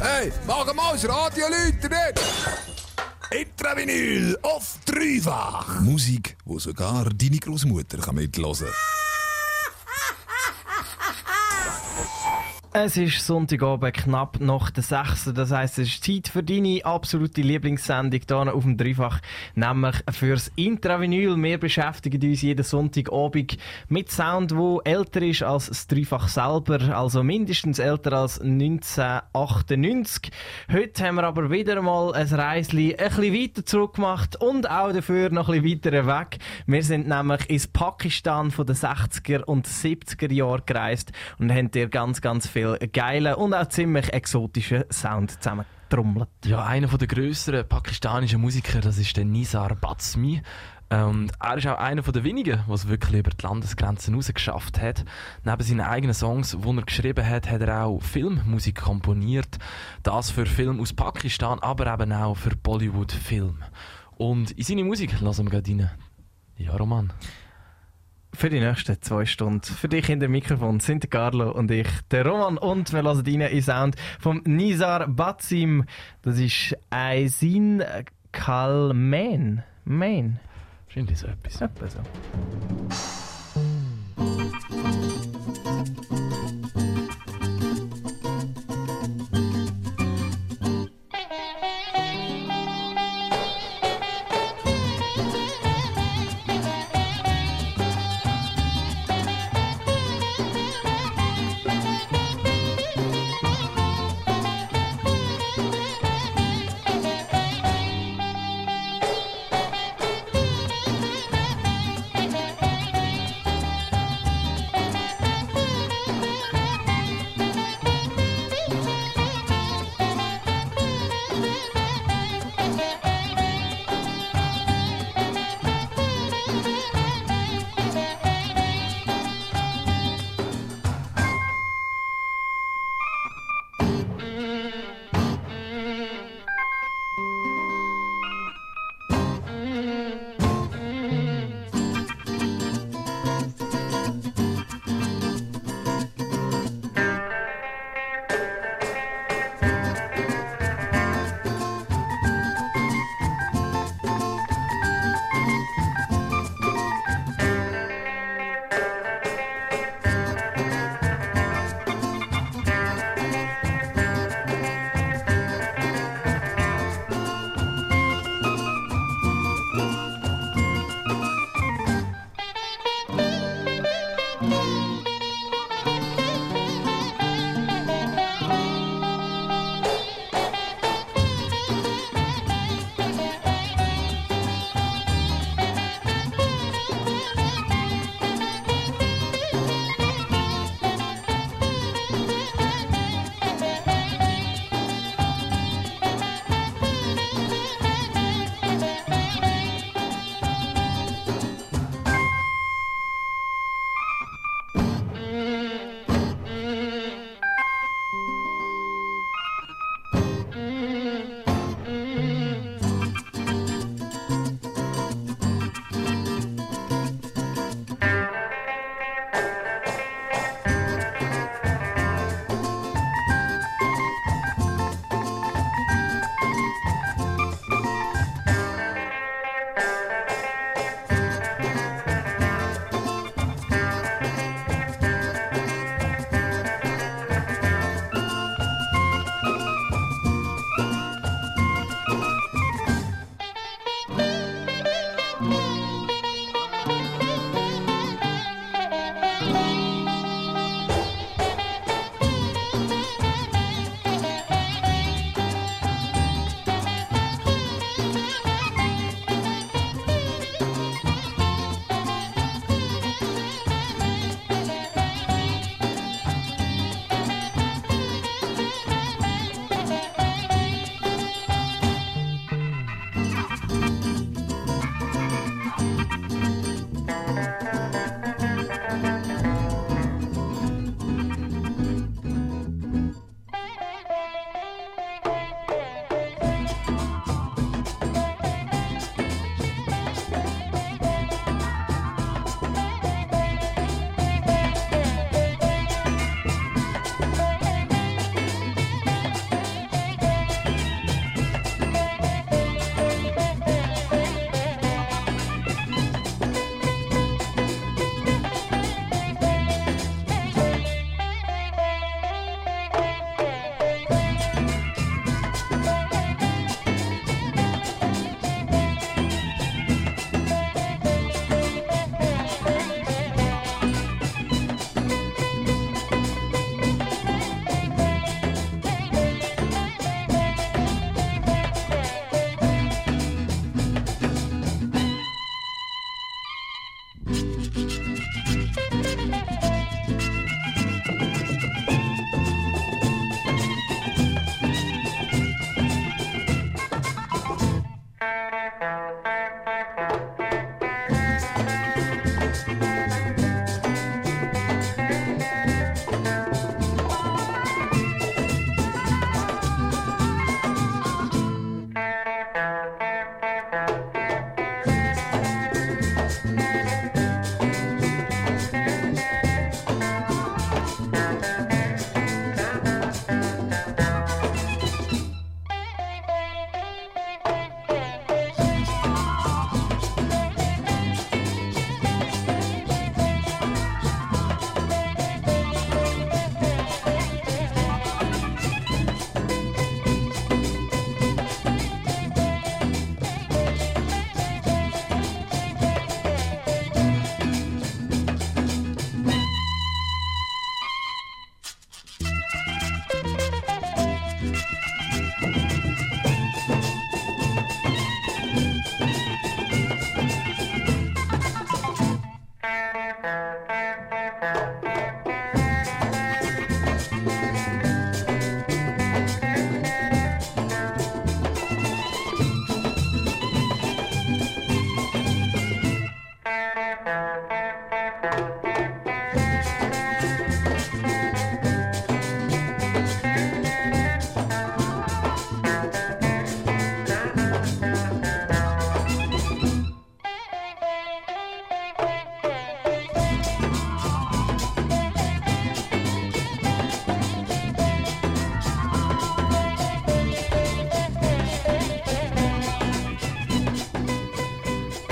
Hey, mach mal das Radio nicht! Intravinyl auf dreifach. Musik, wo sogar deine Großmutter kann mitlosen. Es ist Sonntagabend knapp nach der 6. Das heisst, es ist Zeit für deine absolute Lieblingssendung hier auf dem Dreifach, nämlich fürs Intravinyl. Wir beschäftigen uns jeden Sonntagabend mit Sound, der älter ist als das Dreifach selber, also mindestens älter als 1998. Heute haben wir aber wieder mal ein Reisli ein bisschen weiter zurück gemacht und auch dafür noch ein bisschen weiter weg. Wir sind nämlich ins Pakistan von den 60er und 70er Jahren gereist und haben dir ganz, ganz viel geilen und auch ziemlich exotischen Sound zusammengetrommelt. Ja, einer der grösseren pakistanischen Musiker, das ist der Nizar Batsmi. Und er ist auch einer der wenigen, es wirklich über die Landesgrenzen hinaus geschafft hat. Neben seinen eigenen Songs, die er geschrieben hat, hat er auch Filmmusik komponiert. Das für Filme aus Pakistan, aber eben auch für Bollywood-Film. Und in seine Musik lassen wir gerade rein. Ja, Roman. Für die nächsten zwei Stunden. Für dich in dem Mikrofon sind der Carlo und ich, der Roman. Und wir lassen rein in Sound vom Nizar Batsim. Das ist Aisin Kalman. Main. Wahrscheinlich so etwas. Etwa so.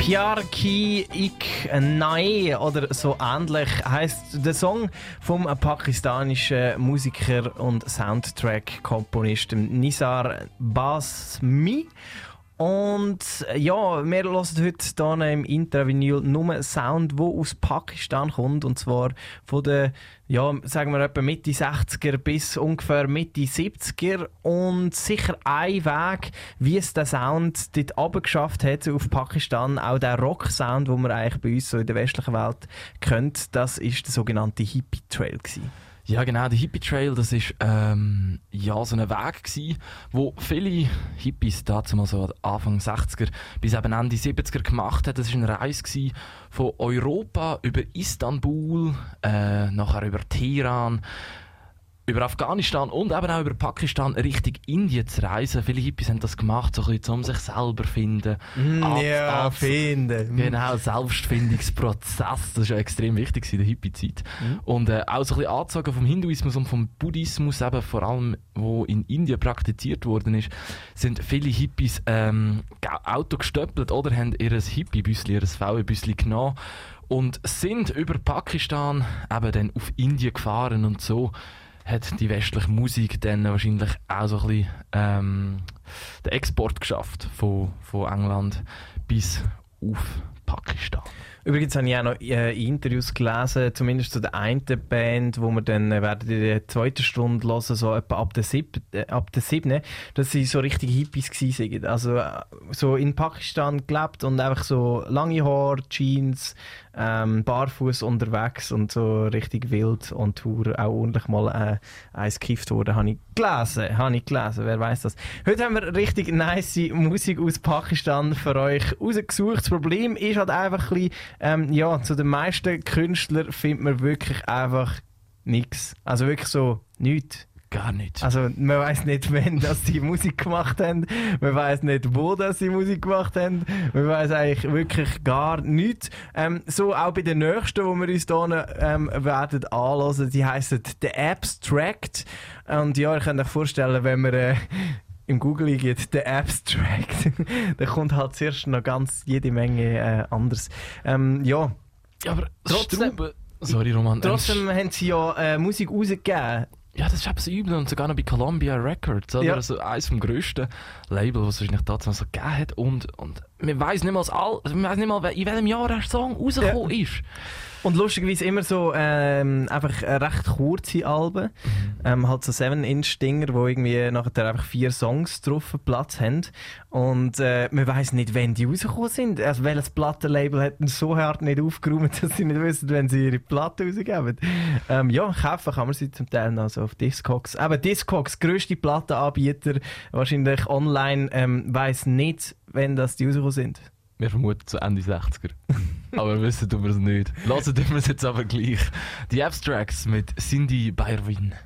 Pyar ki ik nae oder so ähnlich heißt der Song vom pakistanischen Musiker und Soundtrack-Komponisten Nisar Basmi. Und äh, ja, wir hören heute hier im Intravinyl nur Sound, der aus Pakistan kommt. Und zwar von den, ja, sagen wir etwa Mitte 60er bis ungefähr Mitte 70er. Und sicher ein Weg, wie es der Sound dort abgeschafft hat auf Pakistan, auch der Rock-Sound, den man eigentlich bei uns so in der westlichen Welt kennt, das ist der sogenannte Hippie-Trail. Ja, genau, der Hippie Trail, das ist ähm, ja so ein Weg gewesen, wo viele Hippies dazu mal so Anfang 60er bis eben Ende 70er gemacht haben. Das ist eine Reise von Europa über Istanbul, äh, nachher über Teheran, über Afghanistan und eben auch über Pakistan Richtung Indien zu reisen. Viele Hippies haben das gemacht, so ein bisschen, um sich selber zu finden. Mm, Ab- ja, ab- finden. Genau, Selbstfindungsprozess, das war ja extrem wichtig in der Hippie-Zeit. Und äh, auch so ein bisschen angezogen vom Hinduismus und vom Buddhismus, eben vor allem, wo in Indien praktiziert worden ist, sind viele Hippies ähm, Auto gestöppelt oder haben ihr Hippie-Büsli, ihr VW-Büsli genommen und sind über Pakistan eben dann auf Indien gefahren und so hat die westliche Musik dann wahrscheinlich auch so ein bisschen ähm, den Export geschafft von, von England bis auf Pakistan. Übrigens habe ich auch noch äh, Interviews gelesen, zumindest zu der einen Band, wo wir dann äh, werden in der zweiten Stunde hören, so etwa ab der siebten, äh, ab der siebten, dass sie so richtig Hippies sind. Also äh, so in Pakistan gelebt und einfach so lange Haare, Jeans, ähm, barfuß unterwegs und so richtig wild und Tour auch ordentlich mal äh, eins gekifft wurde, habe ich gelesen, habe ich gelesen, wer weiß das. Heute haben wir richtig nice Musik aus Pakistan für euch rausgesucht. Das Problem ist halt einfach ein bisschen, ähm, ja, zu den meisten Künstlern findet man wirklich einfach nichts. Also wirklich so nichts. Gar nicht. Also man weiß nicht, wann das die Musik gemacht haben, man weiß nicht, wo das die Musik gemacht haben, man weiß eigentlich wirklich gar nichts. Ähm, so auch bei den nächsten, wo wir uns hier ähm, werden anhören, die heißen The Abstract. Und ja, ihr könnt euch vorstellen, wenn wir äh, im Google geht, The Abstract, da kommt halt zuerst noch ganz jede Menge äh, anders. Ähm, ja, ja, aber trotzdem- Sorry, Roman. trotzdem haben sie ja äh, Musik rausgegeben. Ja, das ist so übel und sogar noch bei Columbia Records, oder? Ja. Also eines vom grössten Label, was es wahrscheinlich dazu so gegeben hat. Und, und man weiß nicht mal, all, man weiss nicht mal, in welchem Jahr der Song rausgekommen ist. Und lustigerweise immer so ähm, einfach recht kurze Alben. Ähm, halt so 7-Inch-Dinger, wo irgendwie nachher einfach vier Songs drauf Platz haben. Und äh, man weiß nicht, wann die rausgekommen sind. Also welches Plattenlabel hat denn so hart nicht aufgeräumt, dass sie nicht wissen, wenn sie ihre Platte rausgeben. Ähm, ja, kaufen kann man sie zum Teil noch so auf Discogs. Aber Discogs, grösste Plattenanbieter, wahrscheinlich online, ähm, weiß nicht, wenn das die rausgekommen sind. Wir vermuten zu Ende 60er. aber wissen tun wir es nicht. Lassen wir es jetzt aber gleich. Die Abstracts mit Cindy Bayrwin.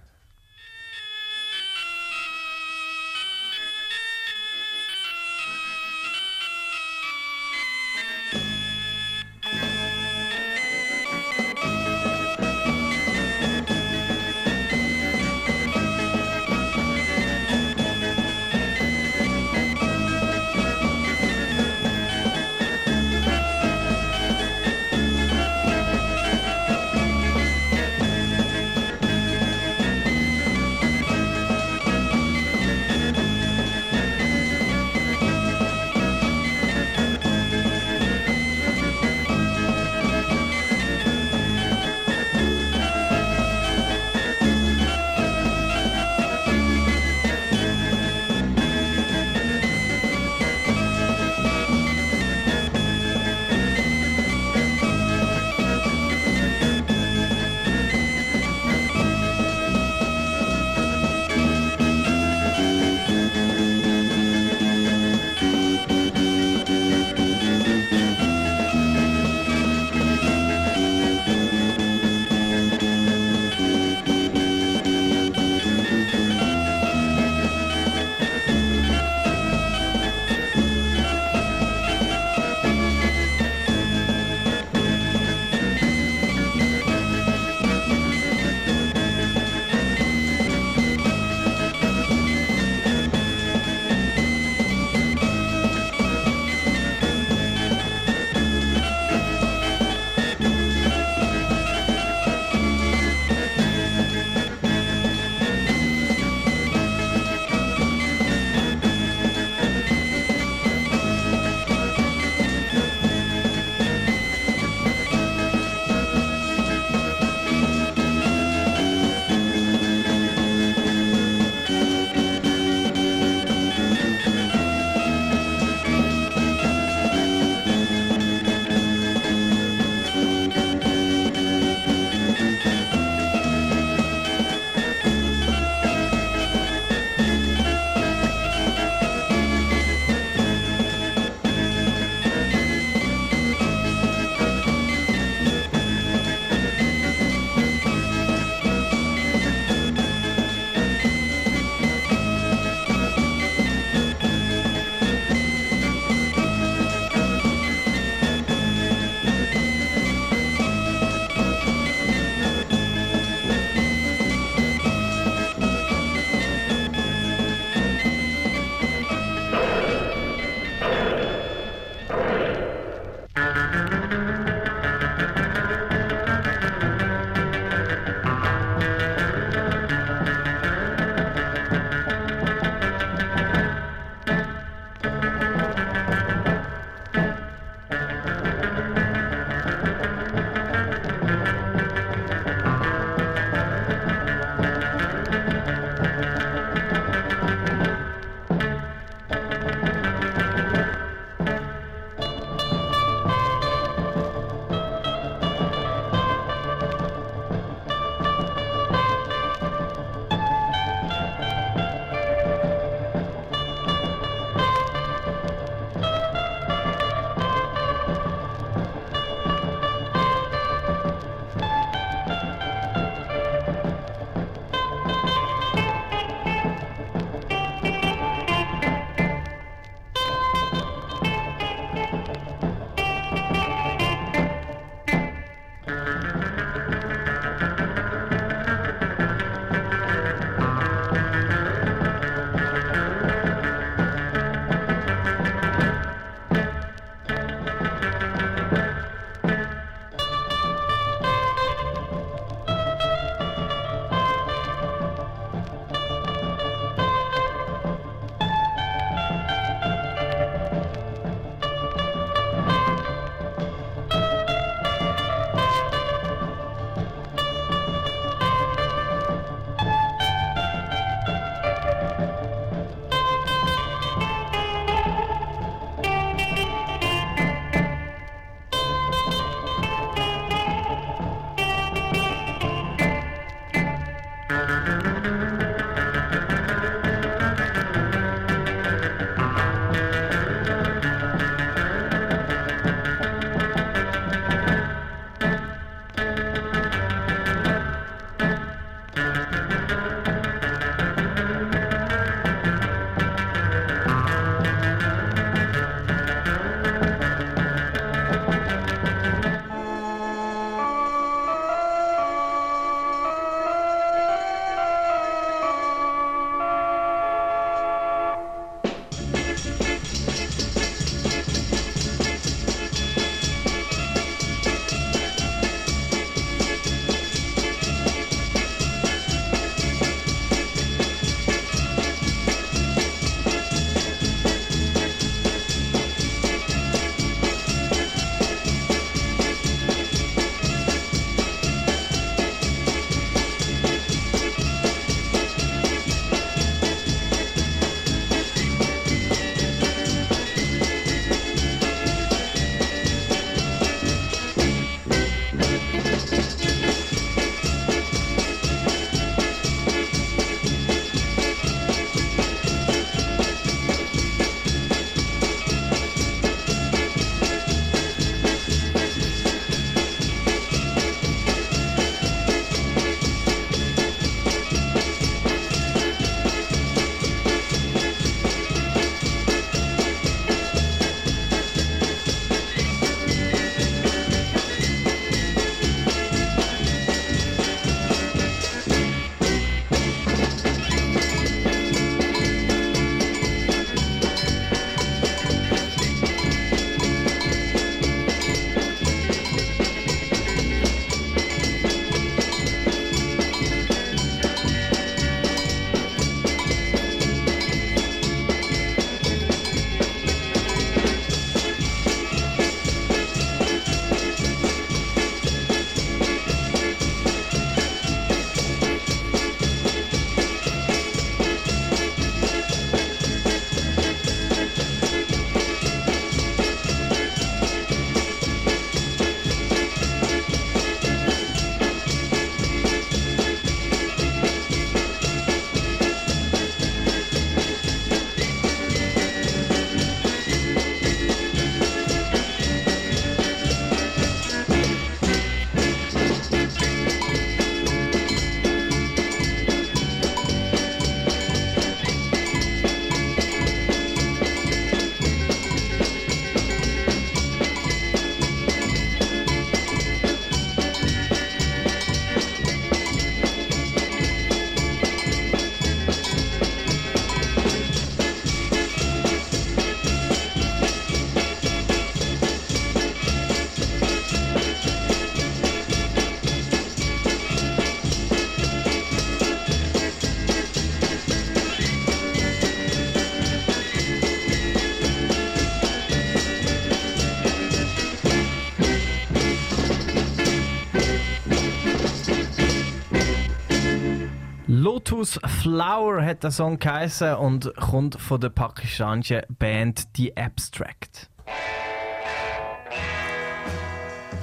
Lotus Flower hat der Song geheißen und kommt von der pakistanischen Band The Abstract.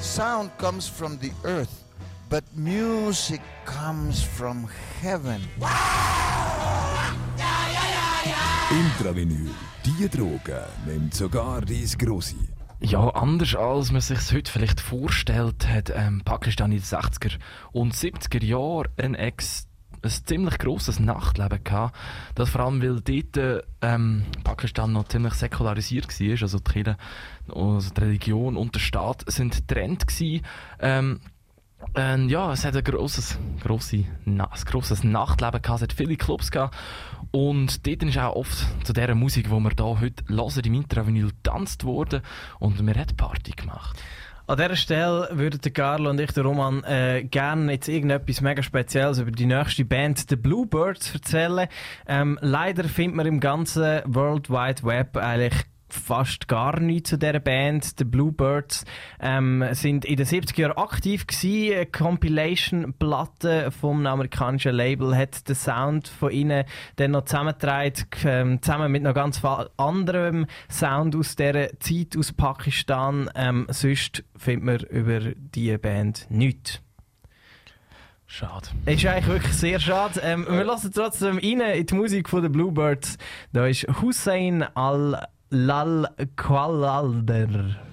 Sound comes from the earth, but music comes from heaven. Intravinyl, die Droge nimmt sogar dies Grosse. Ja, anders als man sich heute vielleicht vorstellt, hat ähm, Pakistan in den 60er und 70er Jahren ein, ex ein ziemlich grosses Nachtleben gehabt. Das vor allem, weil dort ähm, Pakistan noch ziemlich säkularisiert war. Also die, Kirche, also die Religion und der Staat sind getrennt gewesen. Ähm, ähm, ja, es hat ein grosses, grosse, na, ein grosses Nachtleben gehabt, es hat viele Clubs gehabt. Und dort ist auch oft zu dieser Musik, die wir hier heute hören, im Intravinyl getanzt worden und wir haben Party gemacht. An dieser Stelle würden der Carlo und ich, der Roman, äh, gerne jetzt irgendetwas mega Spezielles über die nächste Band, The Bluebirds, erzählen. Ähm, leider findet man im ganzen World Wide Web eigentlich fast gar nichts zu dieser Band. Die Bluebirds ähm, sind in den 70er Jahren aktiv gewesen. Eine Compilation-Platte vom amerikanischen Label hat den Sound von ihnen dann noch zusammengetragen, ähm, zusammen mit noch ganz anderem Sound aus dieser Zeit aus Pakistan. Ähm, sonst findet man über diese Band nichts. Schade. Ist eigentlich wirklich sehr schade. Ähm, wir lassen trotzdem rein in die Musik von den Bluebirds. Da ist Hussein Al Lal Kualalder.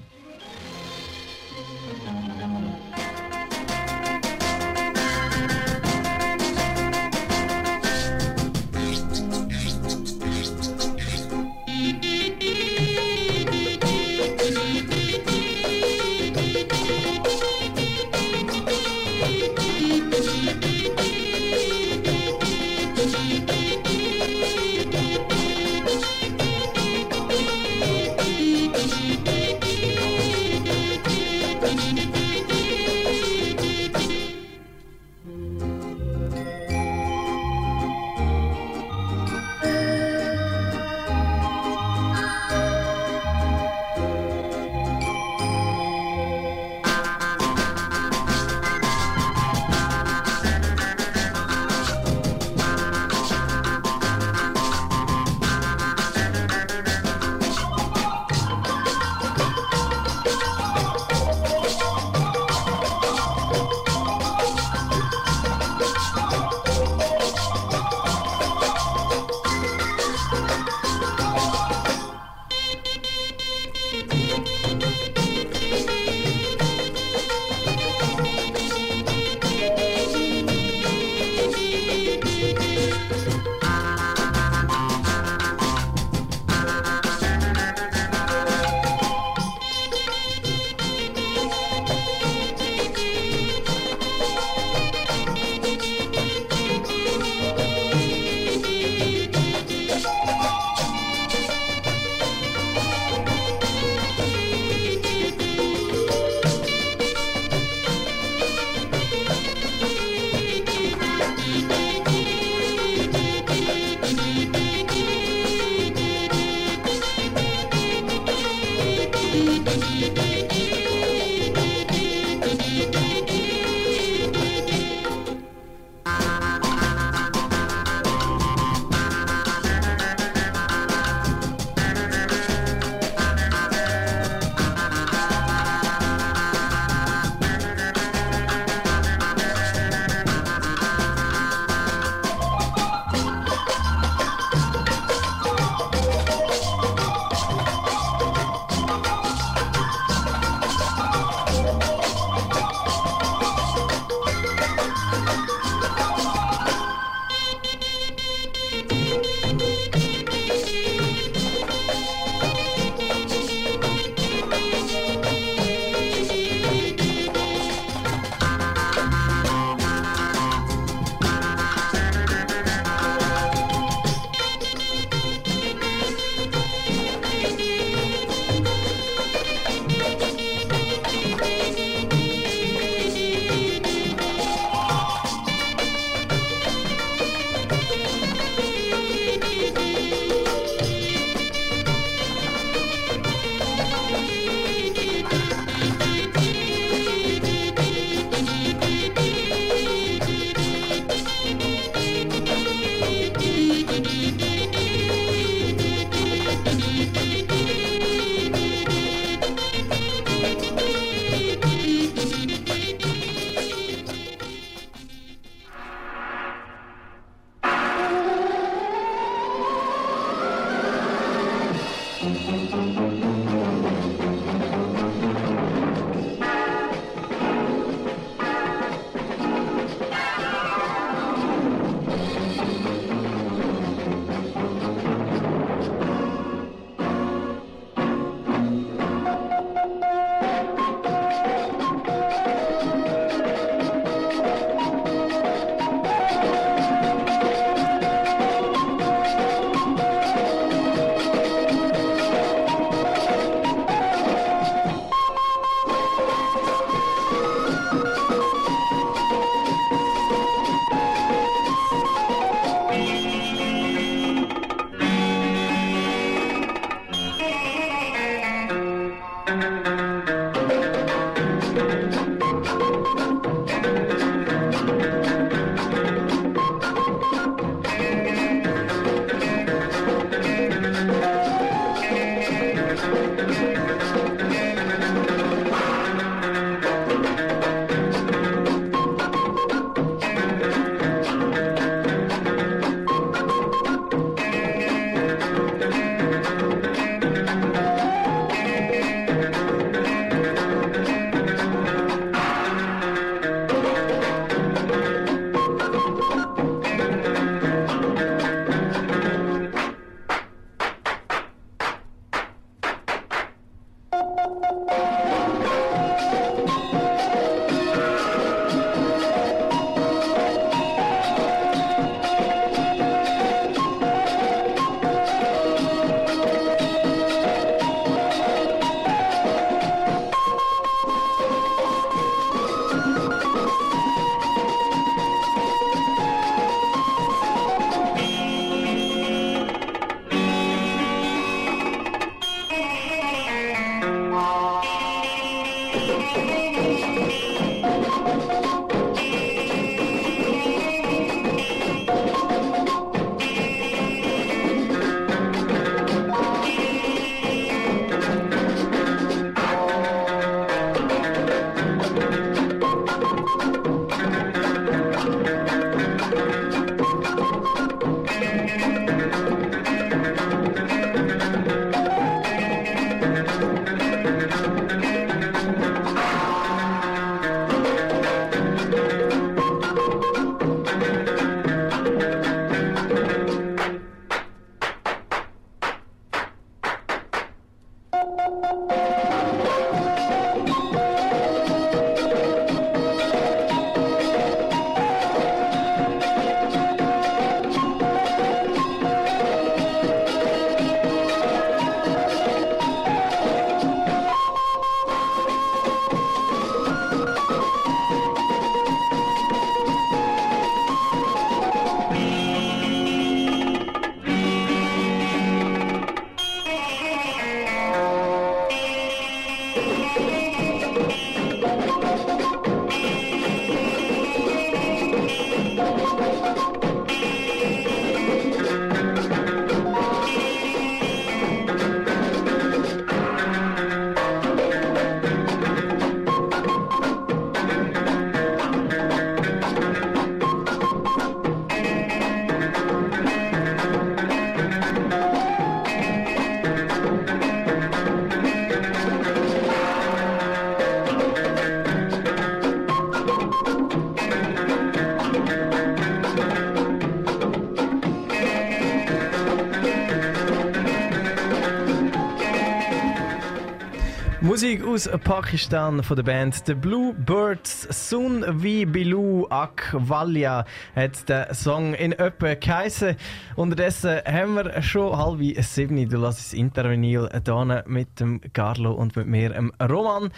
Musik aus Pakistan von der Band The Bluebirds. Sun Vi Bilu Akwalia hat der Song in etwa geheissen. Unterdessen haben wir schon halb sieben. Du lässt das Intervenil hier mit dem Carlo und mit mir, dem Roman.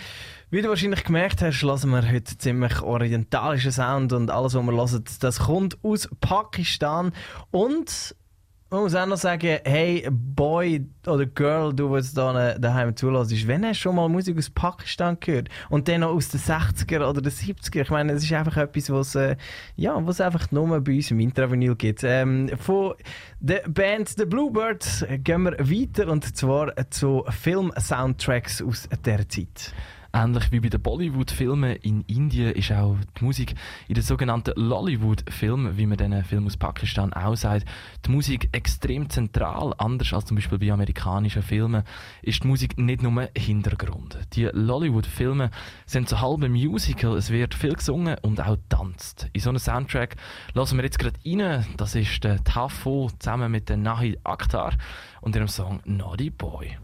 Wie du wahrscheinlich gemerkt hast, lassen wir heute ziemlich orientalischen Sound und alles, was wir hören, das kommt aus Pakistan. Und man muss auch noch sagen, hey, Boy oder Girl, du, was da daheim zulässt, wenn du schon mal Musik aus Pakistan gehört und dann noch aus den 60er oder den 70er, ich meine, es ist einfach etwas, was äh, ja, was einfach nur bei uns im Intravenil gibt. Ähm, von der Band The Bluebirds gehen wir weiter und zwar zu Film-Soundtracks aus dieser Zeit. Ähnlich wie bei den Bollywood-Filmen in Indien ist auch die Musik in den sogenannten Lollywood-Filmen, wie man diesen Film aus Pakistan auch sagt, die Musik extrem zentral. Anders als zum Beispiel bei amerikanischen Filmen ist die Musik nicht nur Hintergrund. Die Lollywood-Filme sind so halb ein Musical, es wird viel gesungen und auch tanzt. In so einem Soundtrack lassen wir jetzt gerade rein, das ist der Tafo zusammen mit der Nahi Akhtar und ihrem Song Naughty Boy.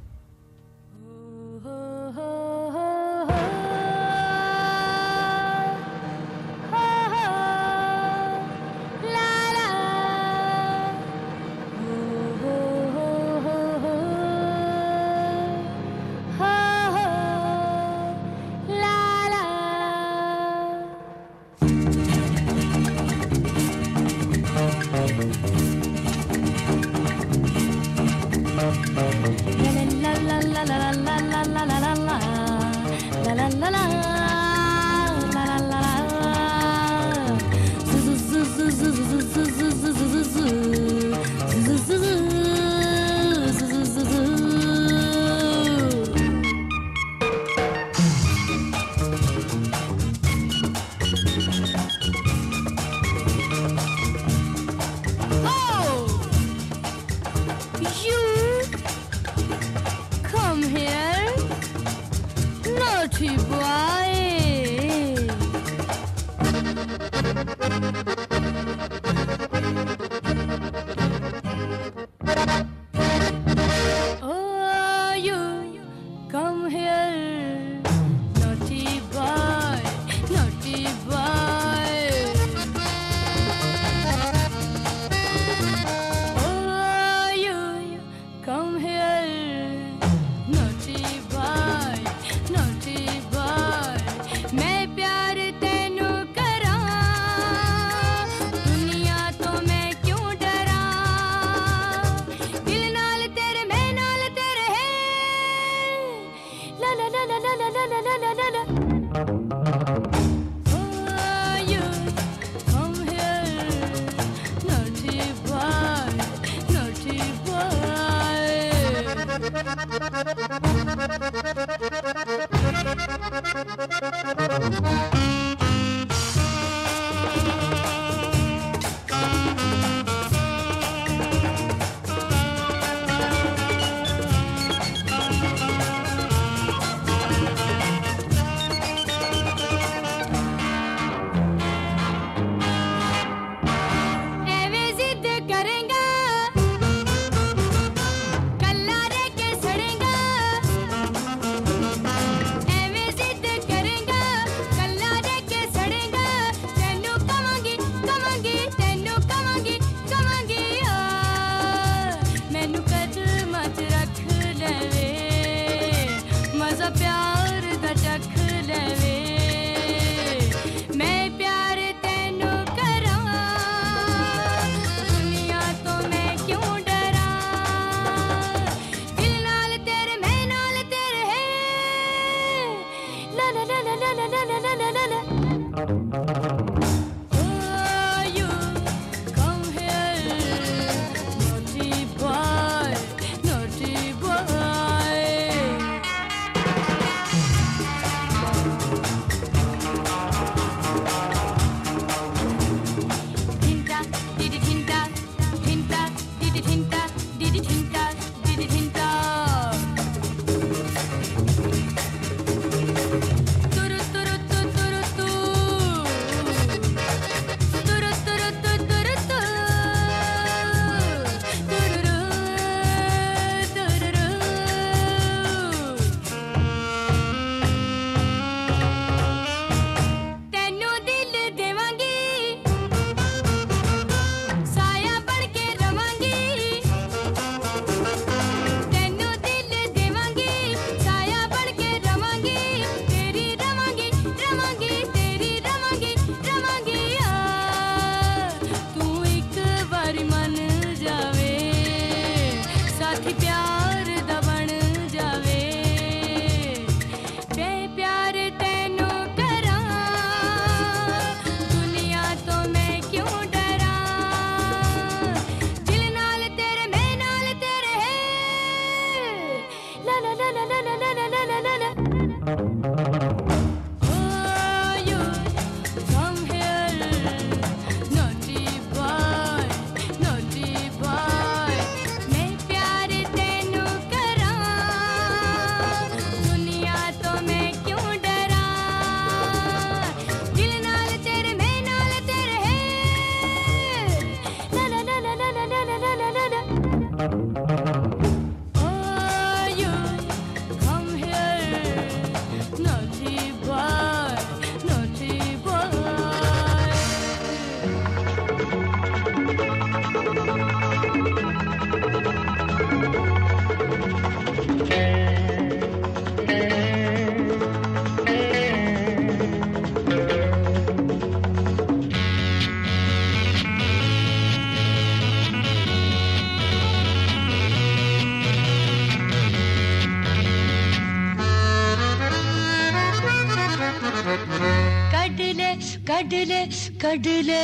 கடலே கடலே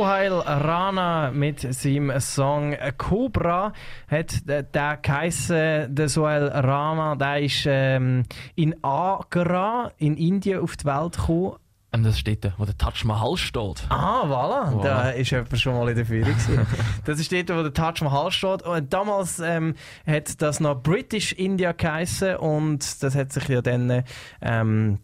Sohail Rana mit seinem Song Cobra hat äh, der geheissen, der Sohail Rana, der ist ähm, in Agra in Indien auf die Welt gekommen. Ähm, das steht da, wo der Taj Mahal steht. Ah, voilà. Voilà. Da ist jemand schon mal in der Führung. das ist dort, wo der Taj Mahal steht. Und damals ähm, hat das noch British India geheissen und das hat sich ja dann ähm,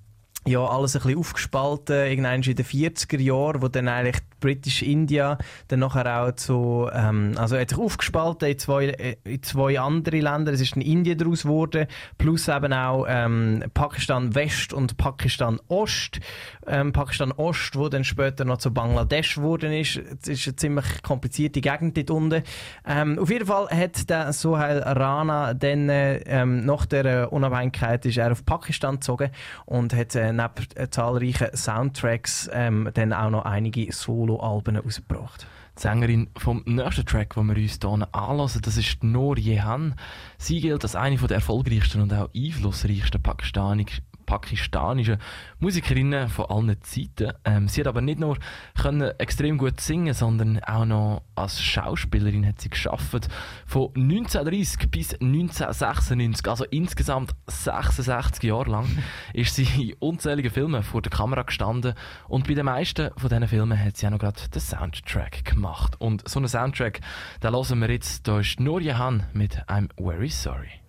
ja, alles ein bisschen aufgespalten, irgendwann in den 40er Jahren, wo dann eigentlich British India dann nachher auch zu, ähm, also hat sich aufgespalten in zwei, äh, in zwei andere Länder. Es ist ein Indien daraus geworden, plus eben auch ähm, Pakistan West und Pakistan Ost. Ähm, Pakistan Ost, wo dann später noch zu Bangladesch geworden ist. Es ist eine ziemlich komplizierte Gegend dort unten. Ähm, auf jeden Fall hat der Sohail Rana dann äh, ähm, nach der Unabhängigkeit ist er auf Pakistan gezogen und hat äh, neben äh, zahlreichen Soundtracks ähm, dann auch noch einige Soloalben rausgebracht. Die Sängerin vom nächsten Track, den wir uns hier anlassen, das ist Noor Jehan. Sie gilt als eine der erfolgreichsten und auch einflussreichsten Pakistani pakistanischen Musikerinnen von allen Zeiten. Ähm, sie hat aber nicht nur können extrem gut singen, sondern auch noch als Schauspielerin hat sie geschafft. Von 1930 bis 1996, also insgesamt 66 Jahre lang, ist sie in unzähligen Filmen vor der Kamera gestanden und bei den meisten von diesen Filmen hat sie auch noch gerade den Soundtrack gemacht. Und so einen Soundtrack, den hören wir jetzt. Da ist Noor Jahan mit I'm Very Sorry.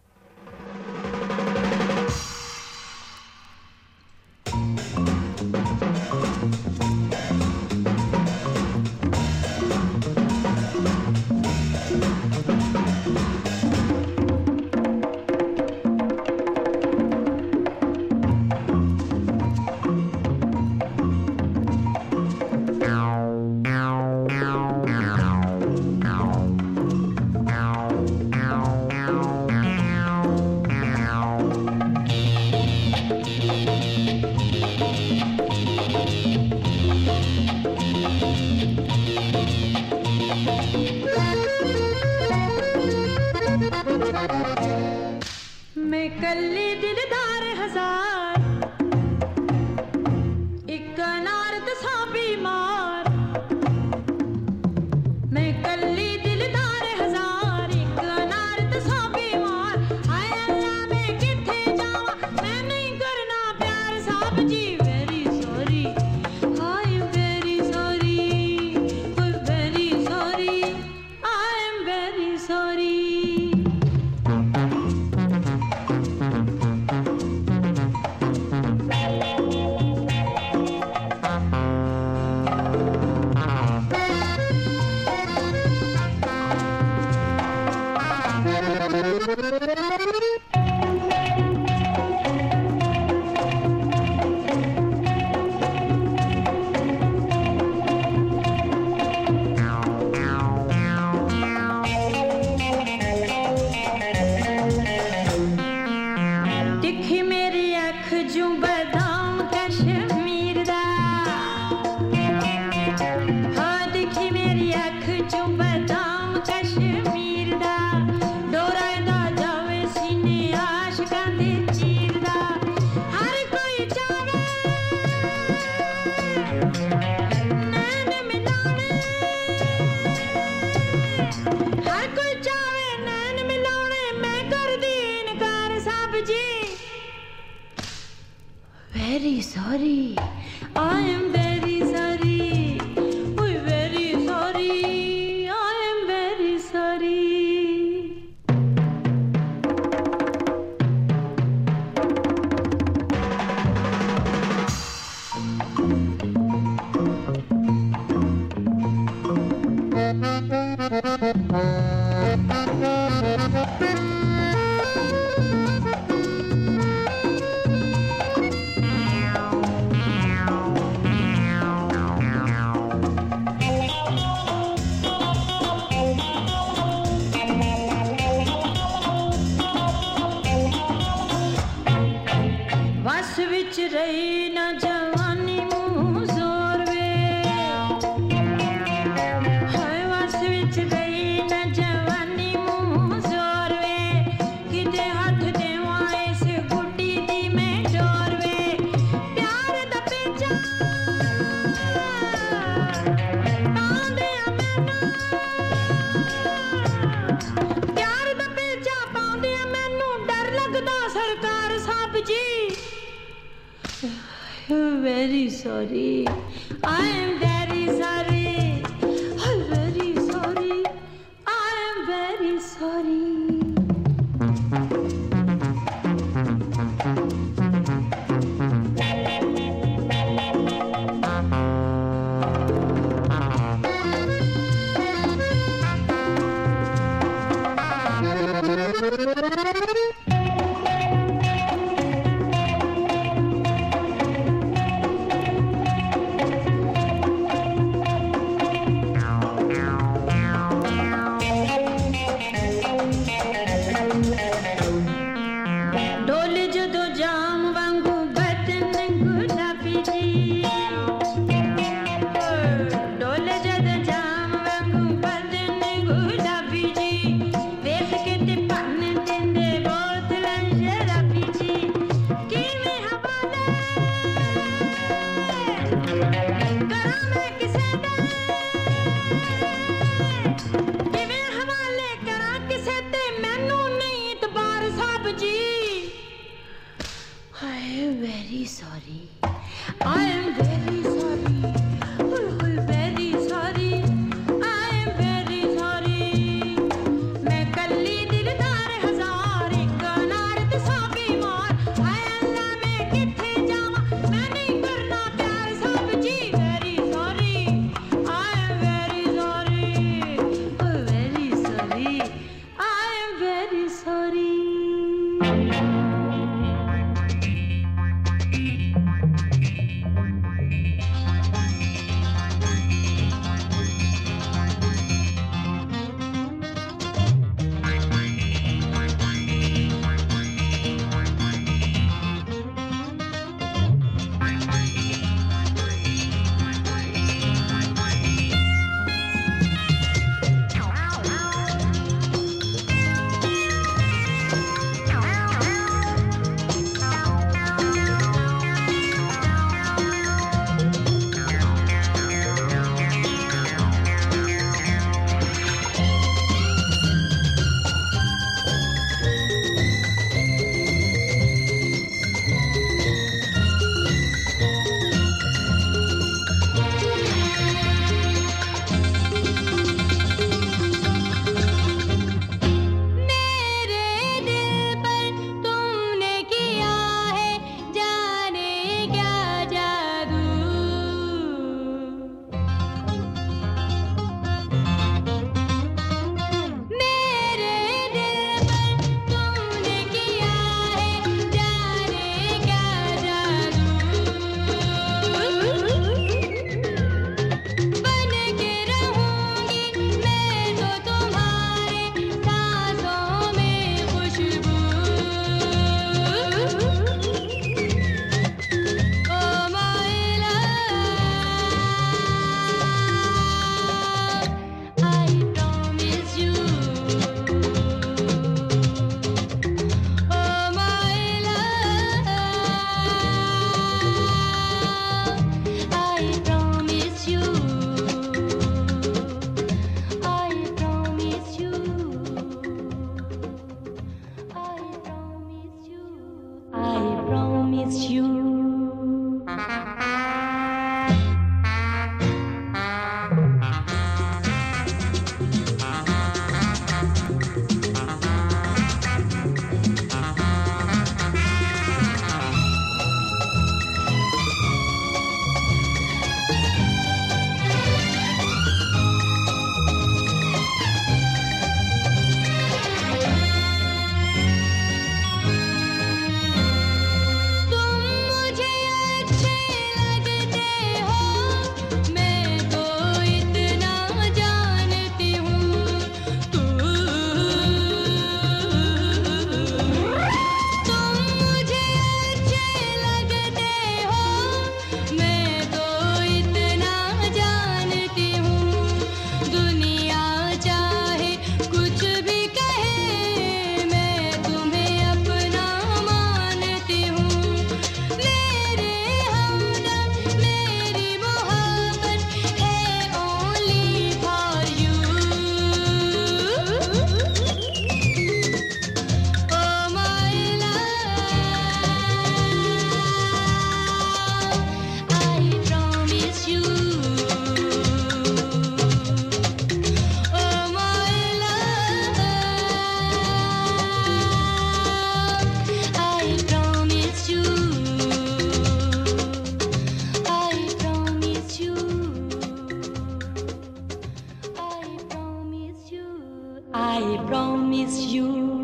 I promise you.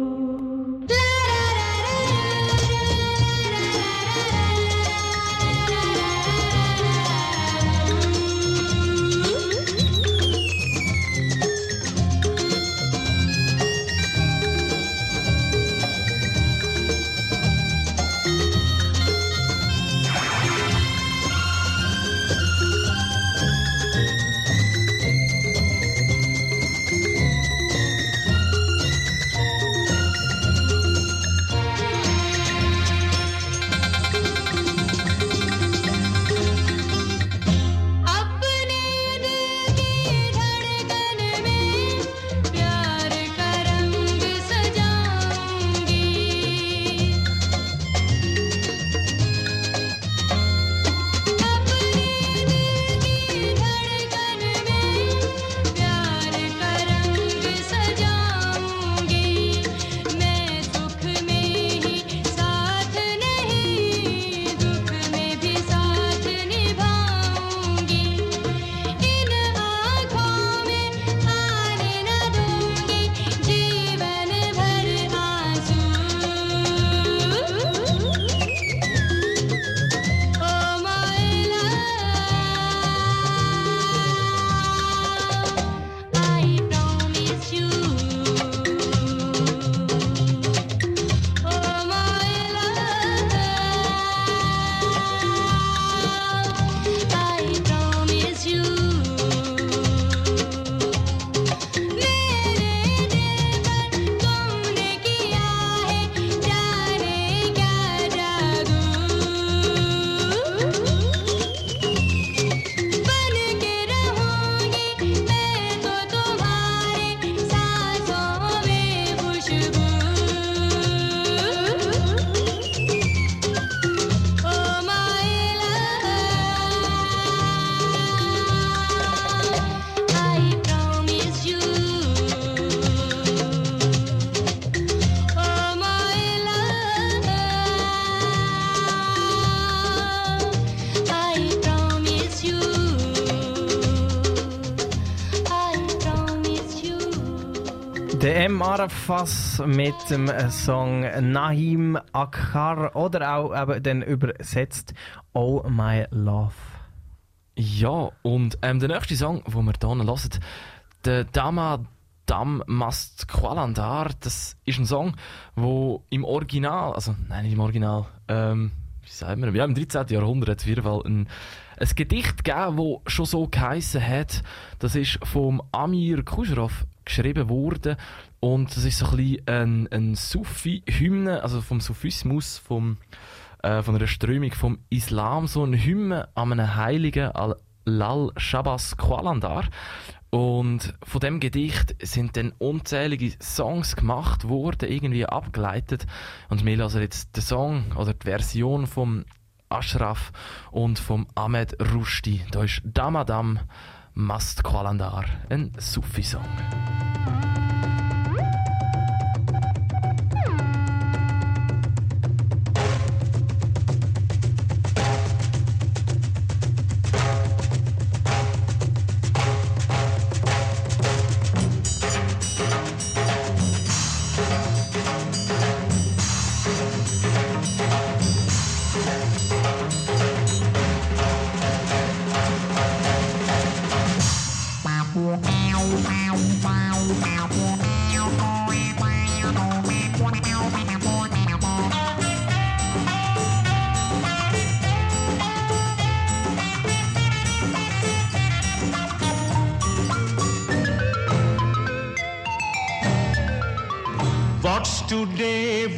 Arafas mit dem Song Nahim Akar oder auch eben dann übersetzt Oh My Love. Ja, und ähm, der nächste Song, den wir hier hören, der Dama Dam Mast Qualandar, das ist ein Song, wo im Original, also nein, nicht im Original, ähm, wie sagen wir, ja, im 13. Jahrhundert hat es auf jeden Fall ein, ein Gedicht gegeben, das schon so geheissen hat. Das ist vom Amir Khusrov geschrieben worden und das ist so ein bisschen ein, ein Sufi-Hymne, also vom Sufismus, vom äh, von einer Strömung vom Islam, so eine Hymne an einen Heiligen, Al- Lal Shabas Qalandar. Und von dem Gedicht sind dann unzählige Songs gemacht worden, irgendwie abgeleitet. Und wir hören jetzt den Song oder die Version vom Ashraf und vom Ahmed Rushdie. Da ist Damadam Mast Qalandar, ein Sufi-Song.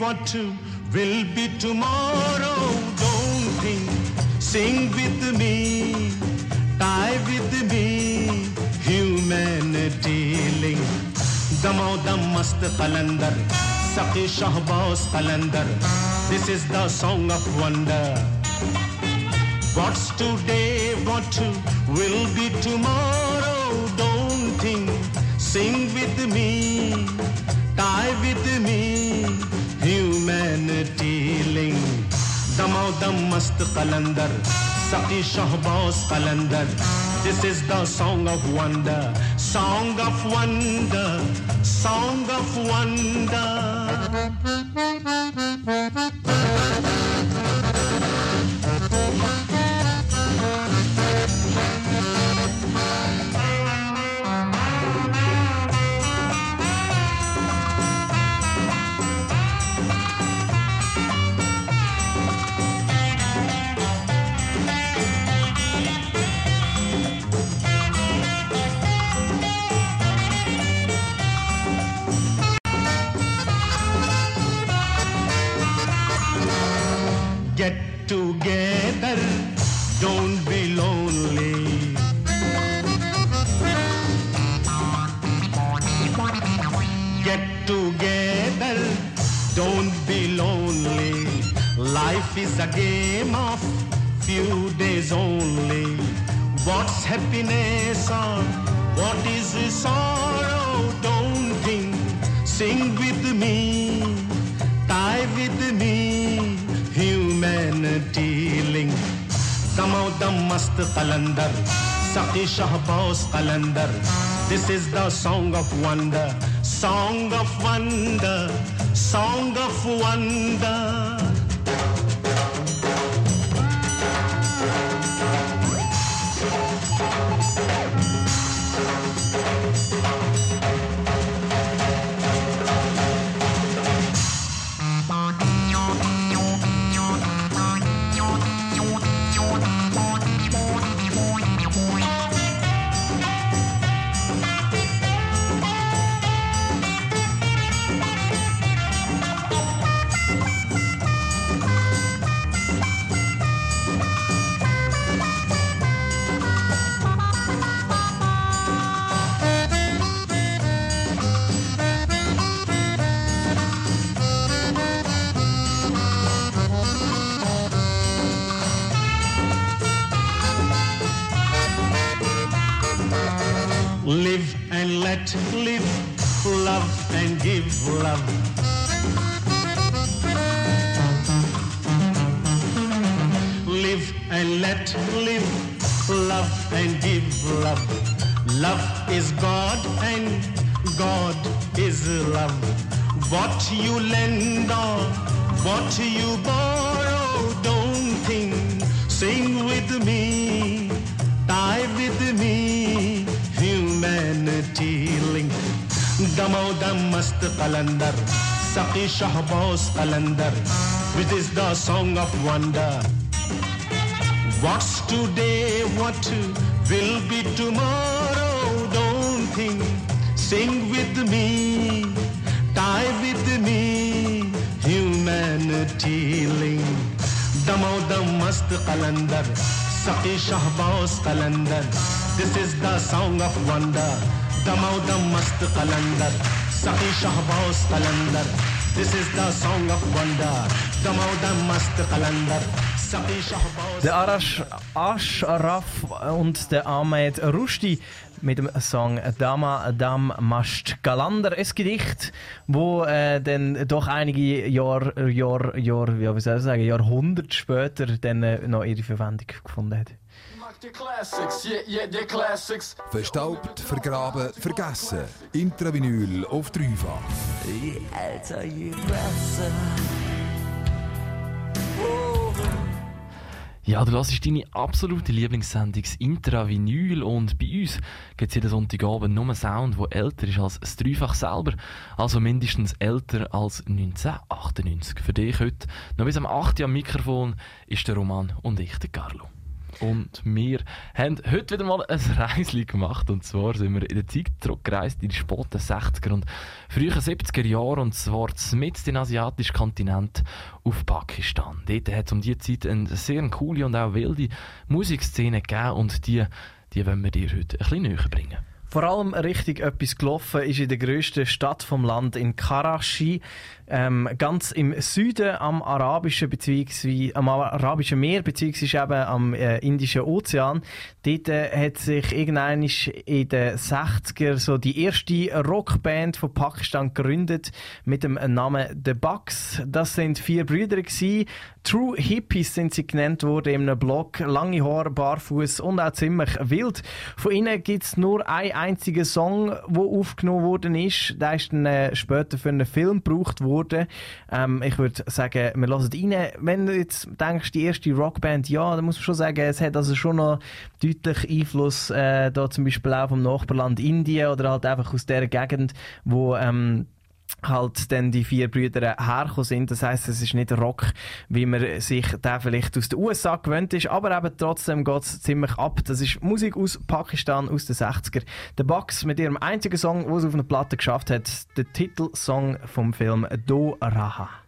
What will be tomorrow? Don't think, sing with me, die with me, humanity link. Damo dam mast qalandar, saqi shahbaz qalandar. This is the song of wonder. What's today, what will be tomorrow? Don't think, sing with me, die with me, dam mast qalandar, saqi shahbaz qalandar. This is the song of wonder, song of wonder, song of wonder. Saqi shahbaus qalandar. This is the song of wonder, song of wonder, song of wonder. Love is God and God is love. What you lend or what you borrow, don't think. Sing with me, die with me, humanity link. Damodam must calendar, Saki Shahbaz calendar, which is the song of wonder. What's today, what will be tomorrow? everything. Sing with me, die with me, humanity link. Damodam mast kalandar, Saki Shahbaus kalandar. This is the song of wonder. Damodam mast kalandar, Saki Shahbaus kalandar. This is the song of wonder. Damodam mast kalandar. Der Arash Ashraf und der Ahmed Rushdi mit dem Song Dama Dam Masht Galander. Ein Gedicht, wo äh, dann doch einige Jahr, Jahr, ja, wie soll ich sagen, Jahrhunderte später dann äh, noch ihre Verwendung gefunden hat. Die Classics, yeah, yeah, die Classics. Verstaubt, vergraben, vergessen. Intravinyl auf dreifach. Ja, du hörst deine absolute Lieblingssendung, das Intravinyl. Und bei uns gibt es jeden Sonntagabend nur einen Sound, der älter ist als das Dreifach selber. Also mindestens älter als 1998. Für dich heute, noch bis am 8. Uhr am Mikrofon, ist der Roman und ich, der Carlo. Und wir haben heute wieder mal ein Reisli gemacht. Und zwar sind wir in der Zeit zurückgereist in die späten 60er und frühen 70er Jahre. Und zwar mit den asiatischen Kontinent auf Pakistan. Dort hat es um diese Zeit eine sehr coole und auch wilde Musikszene gegeben. Und die, die wollen wir dir heute ein bisschen näher bringen. Vor allem richtig etwas gelaufen ist in der grössten Stadt vom Land, in Karachi, ähm, ganz im Süden am arabischen beziehungsweise am arabischen Meer beziehungsweise eben am äh, Indischen Ozean. Dort äh, hat sich irgendwann in den 60er so die erste Rockband von Pakistan gegründet mit dem Namen The Bucks. Das sind vier Brüder gewesen. True Hippies sind sie genannt worden in einem Blog. Lange Haare, barfuß und auch ziemlich wild. Von ihnen gibt es nur einen einzigen Song, der aufgenommen worden ist. Der ist dann äh, später für einen Film gebraucht worden. Ähm, ich würde sagen, wir hören rein. Wenn du jetzt denkst, die erste Rockband, ja, dann muss man schon sagen, es hat also schon noch deutlich Einfluss äh, da zum Beispiel auch vom Nachbarland Indien oder halt einfach aus der Gegend, wo ähm, halt dann die vier Brüder hergekommen sind. Das heißt, es ist nicht Rock, wie man sich da vielleicht aus den USA gewöhnt ist, aber eben trotzdem geht es ziemlich ab. Das ist Musik aus Pakistan aus den 60er. The Bucks mit ihrem einzigen Song, den es auf einer Platte geschafft hat, der Titelsong vom Film Do Raha.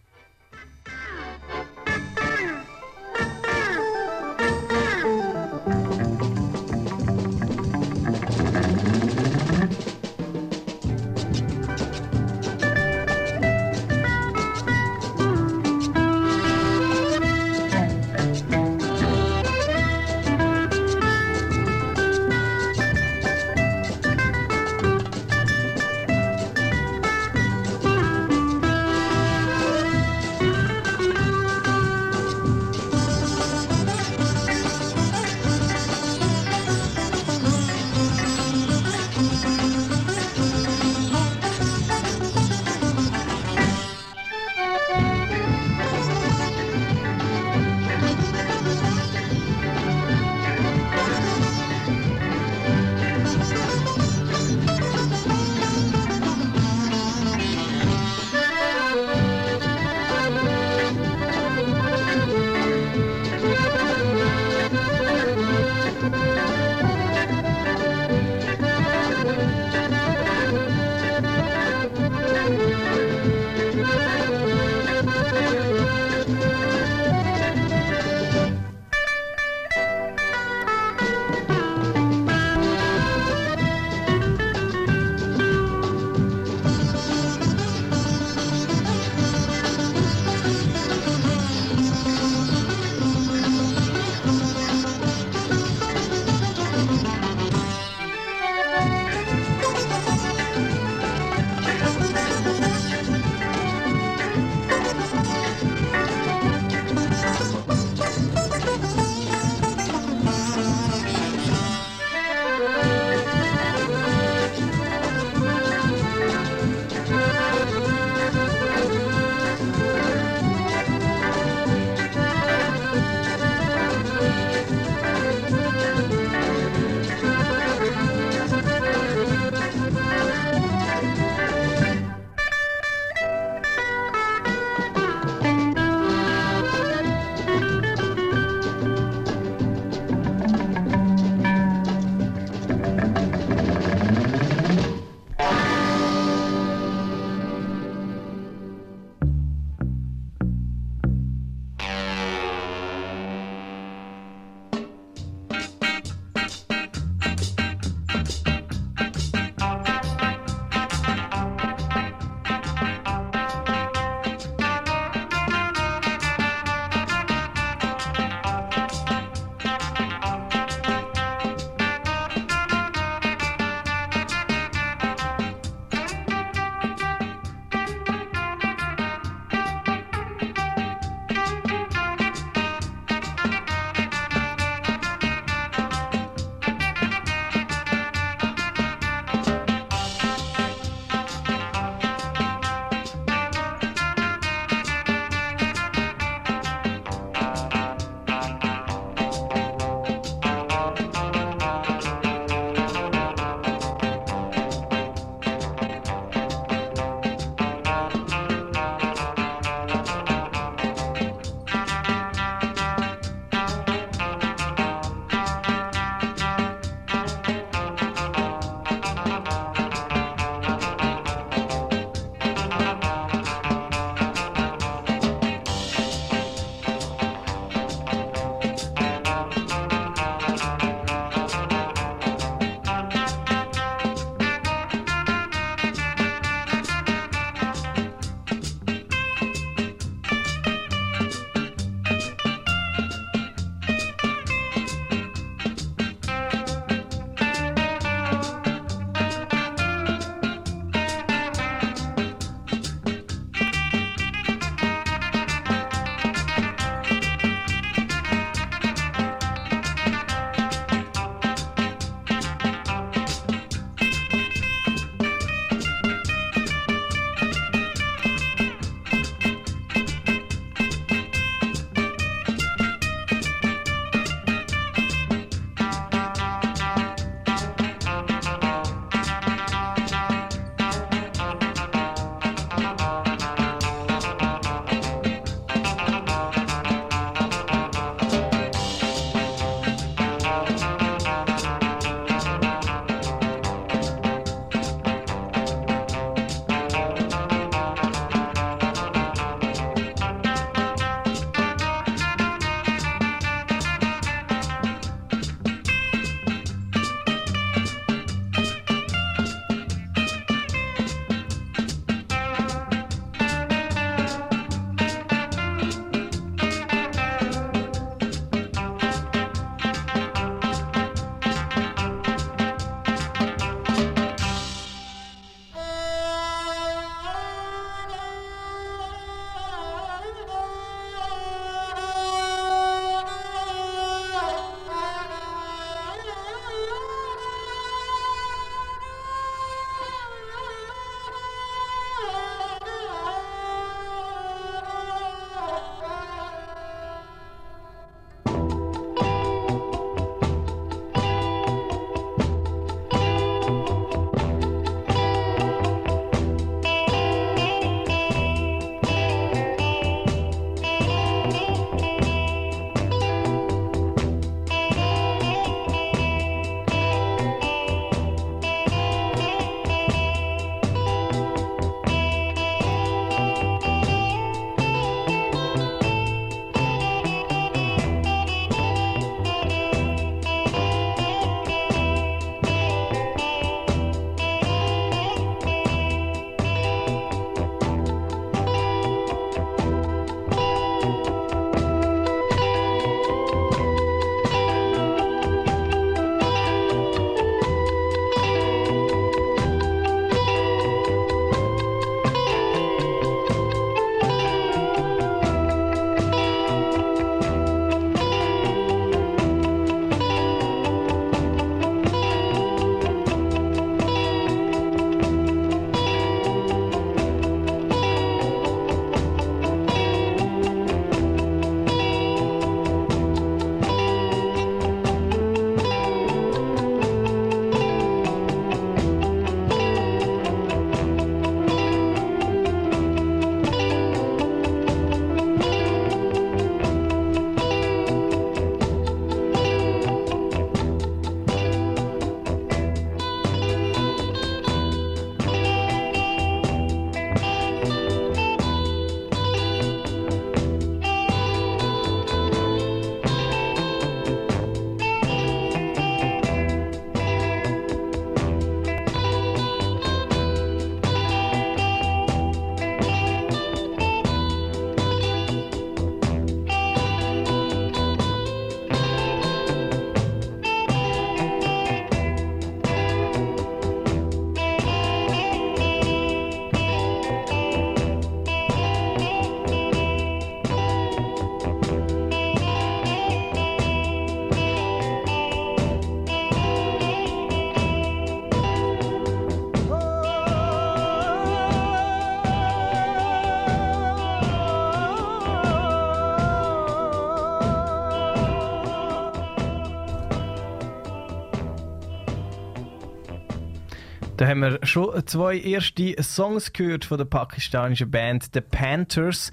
Haben wir schon zwei erste Songs gehört von der pakistanischen Band The Panthers.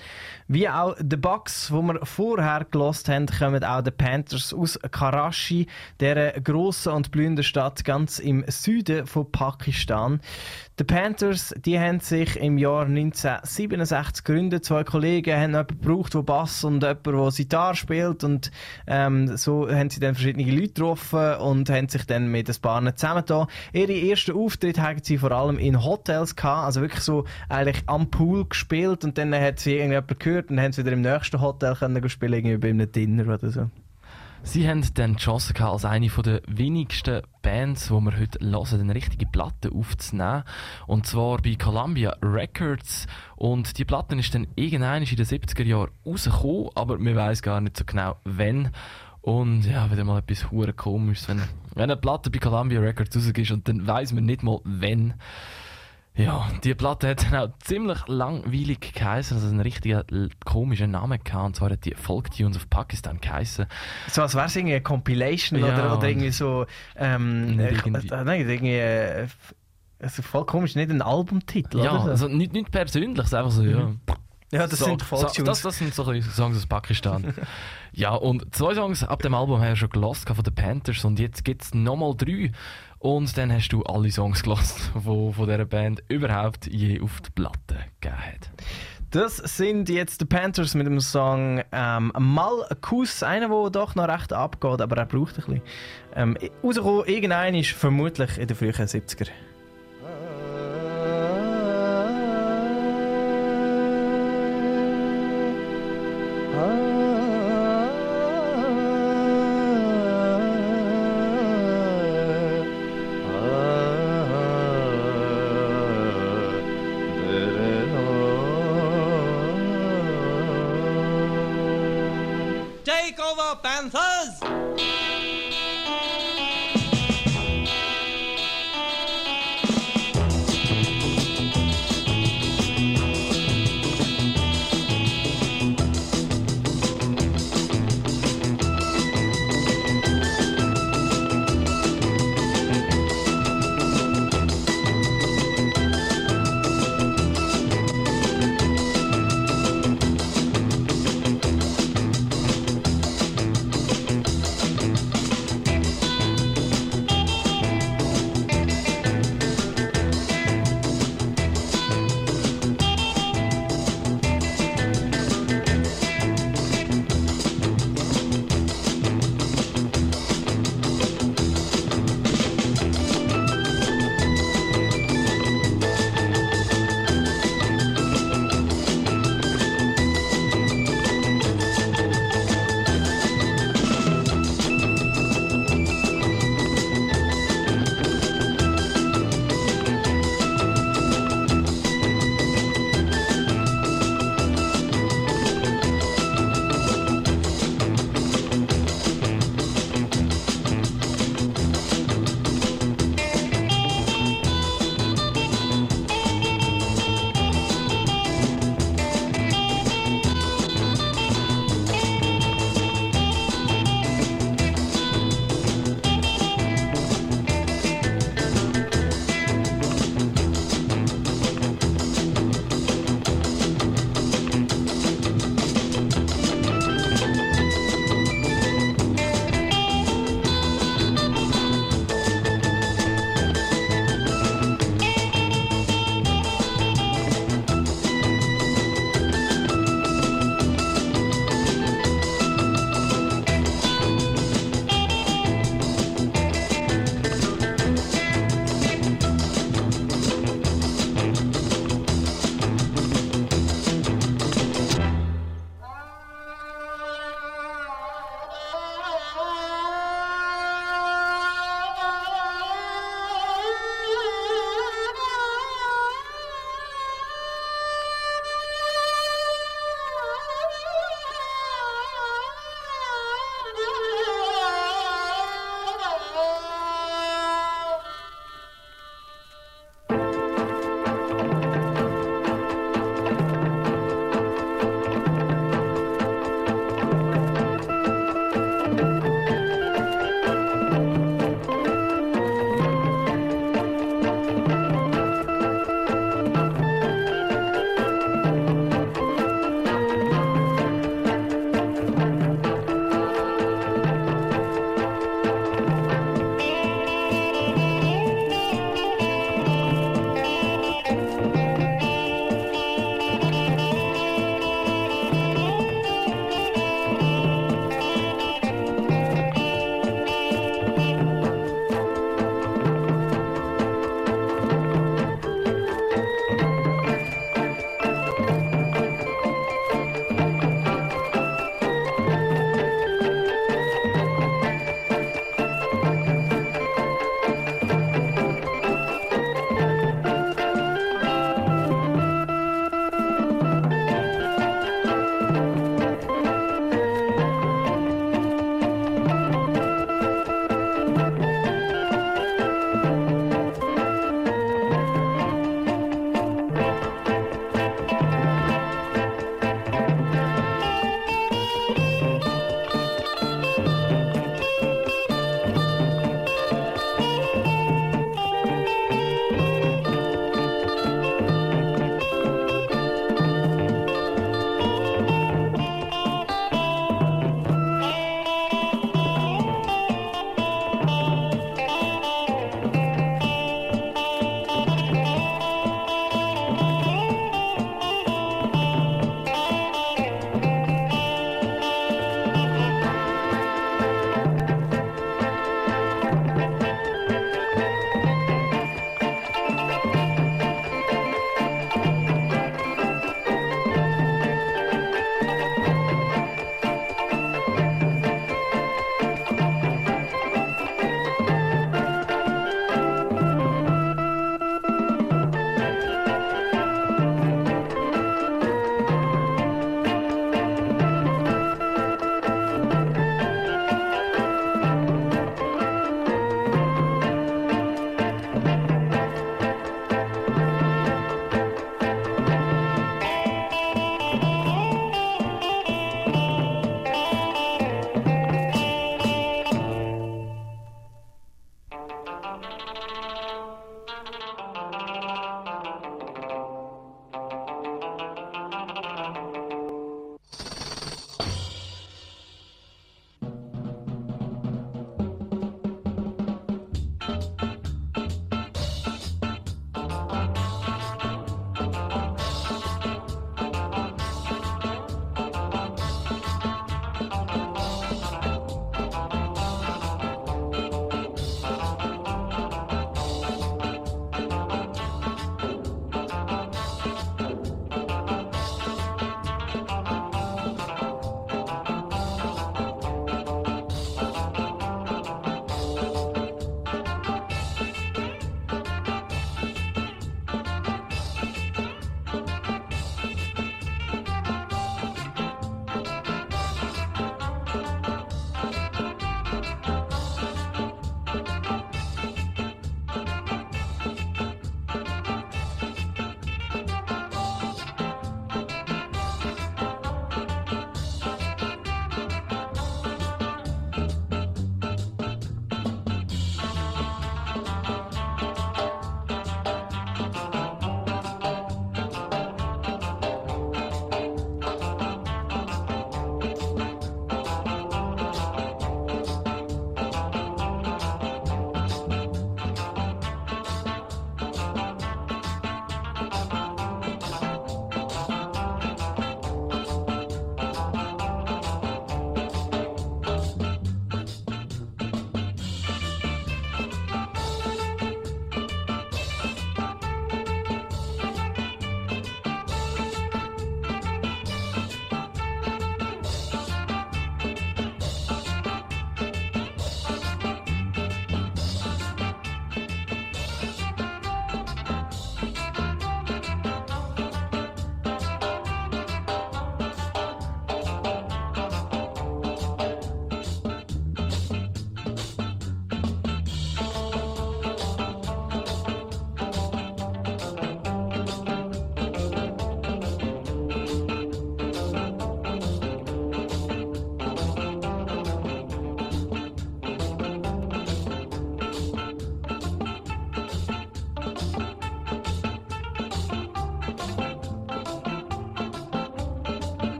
Wie auch The Bucks, wo wir vorher gelost haben, kommen auch The Panthers aus Karachi, der grossen und blühenden Stadt ganz im Süden von Pakistan. Die Panthers, die haben sich im Jahr 1967 gegründet. Zwei Kollegen haben jemanden gebraucht, der Bass und jemanden, der Sitar spielt und ähm, so haben sie dann verschiedene Leute getroffen und haben sich dann mit ein paar zusammengetan. Ihre ersten Auftritte haben sie vor allem in Hotels gehabt, also wirklich so eigentlich am Pool gespielt und dann hat sie irgendjemand gehört und haben sie wieder im nächsten Hotel können spielen, irgendwie bei einem Dinner oder so. Sie haben dann die Chance als eine der wenigsten Bands, die wir heute hören, eine richtige Platte aufzunehmen. Und zwar bei Columbia Records. Und die Platte ist dann irgendwann in den 70er Jahren rausgekommen, aber man weiß gar nicht so genau, wann. Und ja, wieder mal etwas hure komisches, wenn, wenn eine Platte bei Columbia Records rausgeht und dann weiß man nicht mal, wann. Ja, die Platte hat dann auch ziemlich langweilig geheißen, also einen richtigen komischen Namen gehabt. Und zwar hat die Folk Tunes of Pakistan geheißen. So als wäre es irgendwie eine Compilation Ja, oder, oder irgendwie so. Ähm, äh, irgendwie- äh, Nein, irgendwie. Äh, also voll komisch, nicht ein Albumtitel, Ja, oder? so? also nicht, nicht persönlich, es ist einfach so, ja. ja, das so, sind so, Folk-Tunes. das, das sind so Songs aus Pakistan. ja, und zwei Songs ab dem Album haben wir schon gelost von den Panthers und jetzt gibt es nochmal drei. Und dann hast du alle Songs gelost, die von dieser Band überhaupt je auf die Platte gegeben hat. Das sind jetzt die Panthers mit dem Song ähm, Mal Kuss. Einer, der doch noch recht abgeht, aber er braucht ein bisschen. Ähm, rausgekommen, irgendein ist vermutlich in den frühen 70er. Take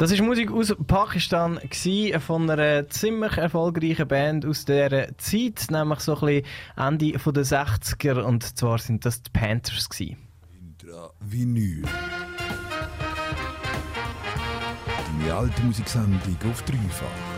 Das ist Musik aus Pakistan gsi, von einer ziemlich erfolgreichen Band aus dieser Zeit, nämlich so ein bisschen Ende der 60er und zwar sind das die Panthers gsi. Vinyl. Deine alte Musiksendung auf dreifach.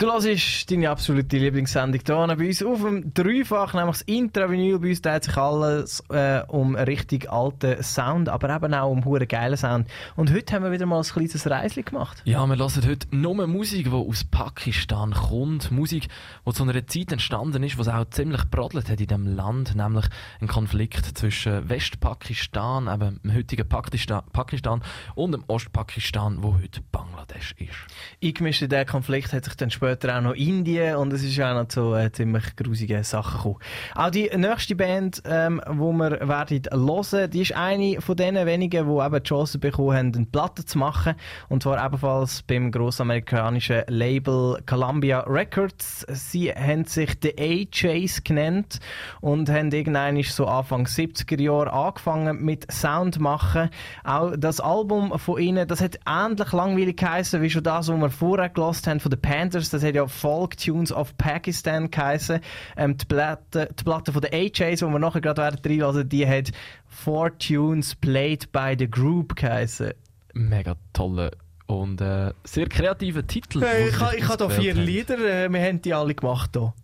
Du hörst deine absolute Lieblingssendung hier bei uns auf dem Dreifach, nämlich das Intravinyl. Bei uns dreht sich alles äh, um einen richtig alten Sound, aber eben auch um einen geilen Sound. Und heute haben wir wieder mal ein kleines Reisli gemacht. Ja, wir hören heute nur Musik, die aus Pakistan kommt. Musik, die zu einer Zeit entstanden ist, wo es auch ziemlich brodelt hat in diesem Land, nämlich ein Konflikt zwischen Westpakistan, eben dem heutigen Pakistan, Pakistan und dem Ostpakistan, wo heute Bangladesch ist. Eingemischt in diesen Konflikt hat sich dann später auch noch Indien und es ist auch noch zu äh, ziemlich grusigen Sachen gekommen. Auch die nächste Band, ähm, wo wir werden hören, die ist eine von den wenigen, die eben die Chance bekommen haben, eine Platte zu machen. Und zwar ebenfalls beim grossamerikanischen Label Columbia Records. Sie haben sich The A-Chase genannt und haben irgendwann so Anfang 70er Jahre angefangen mit Sound machen. Auch das Album von ihnen, das hat ähnlich langweilig geheißen wie schon das, was wir vorher gelost haben von den Panthers. Das hat ja Folk Tunes of Pakistan geheißen. Ähm, die, Platte, die Platte von den A-Chase, die wir nachher gerade werden reinlassen, die hat Four Tunes Played by the Group geheißen. Mega tolle und äh, sehr kreativer Titel. Den ich habe ich ha da ausgewählt vier haben. Lieder, äh, wir haben die alle gemacht hier.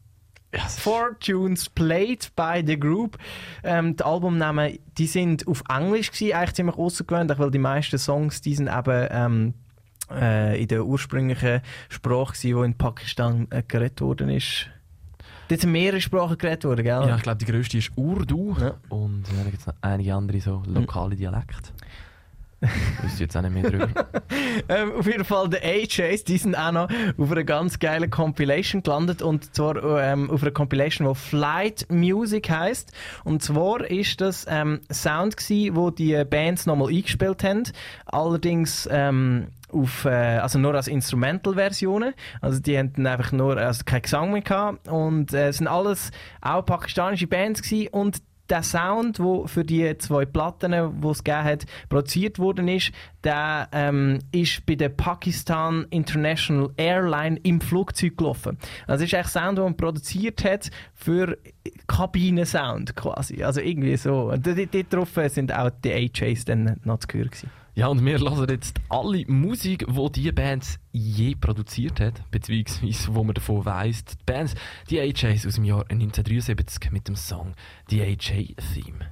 Ja, es ist- Four Tunes Played by the Group. Ähm, die Albumnamen, die sind auf Englisch gewesen, eigentlich ziemlich außergewöhnlich, weil die meisten Songs, die sind eben ähm, äh, in der ursprünglichen Sprache gewesen, die in Pakistan äh, geredet worden ist. Dort sind mehrere Sprachen geredet worden, gell? Ja, ich glaube, die grösste ist Urdu Ja. und ja, da gibt es noch einige andere so lokale Dialekte. Ich wüsste jetzt auch nicht mehr drüber. Ähm, auf jeden Fall der AJs, die sind auch noch auf einer ganz geilen Compilation gelandet und zwar ähm, auf einer Compilation, die Flight Music heißt. Und zwar ist das ähm, Sound gsi, wo die Bands nochmal eingespielt haben, allerdings ähm, auf, äh, also nur als Instrumental-Versionen. Also die dann einfach nur also keinen Gesang mehr gehabt und äh, es sind alles auch pakistanische Bands gsi und der Sound, der für die zwei Platten, die es gegeben hat, produziert worden ist, der ähm, ist bei der Pakistan International Airline im Flugzeug gelaufen. Also es ist eigentlich Sound, den man produziert hat für Kabinensound quasi. Also irgendwie so. Dort drauf sind auch die AJs dann noch zu hören gewesen. Ja, und wir hören jetzt alle Musik, die diese Bands je produziert hat, beziehungsweise wo man davon weiss, die Bands, die AJs aus dem Jahr 1973 mit dem Song The AJ Theme.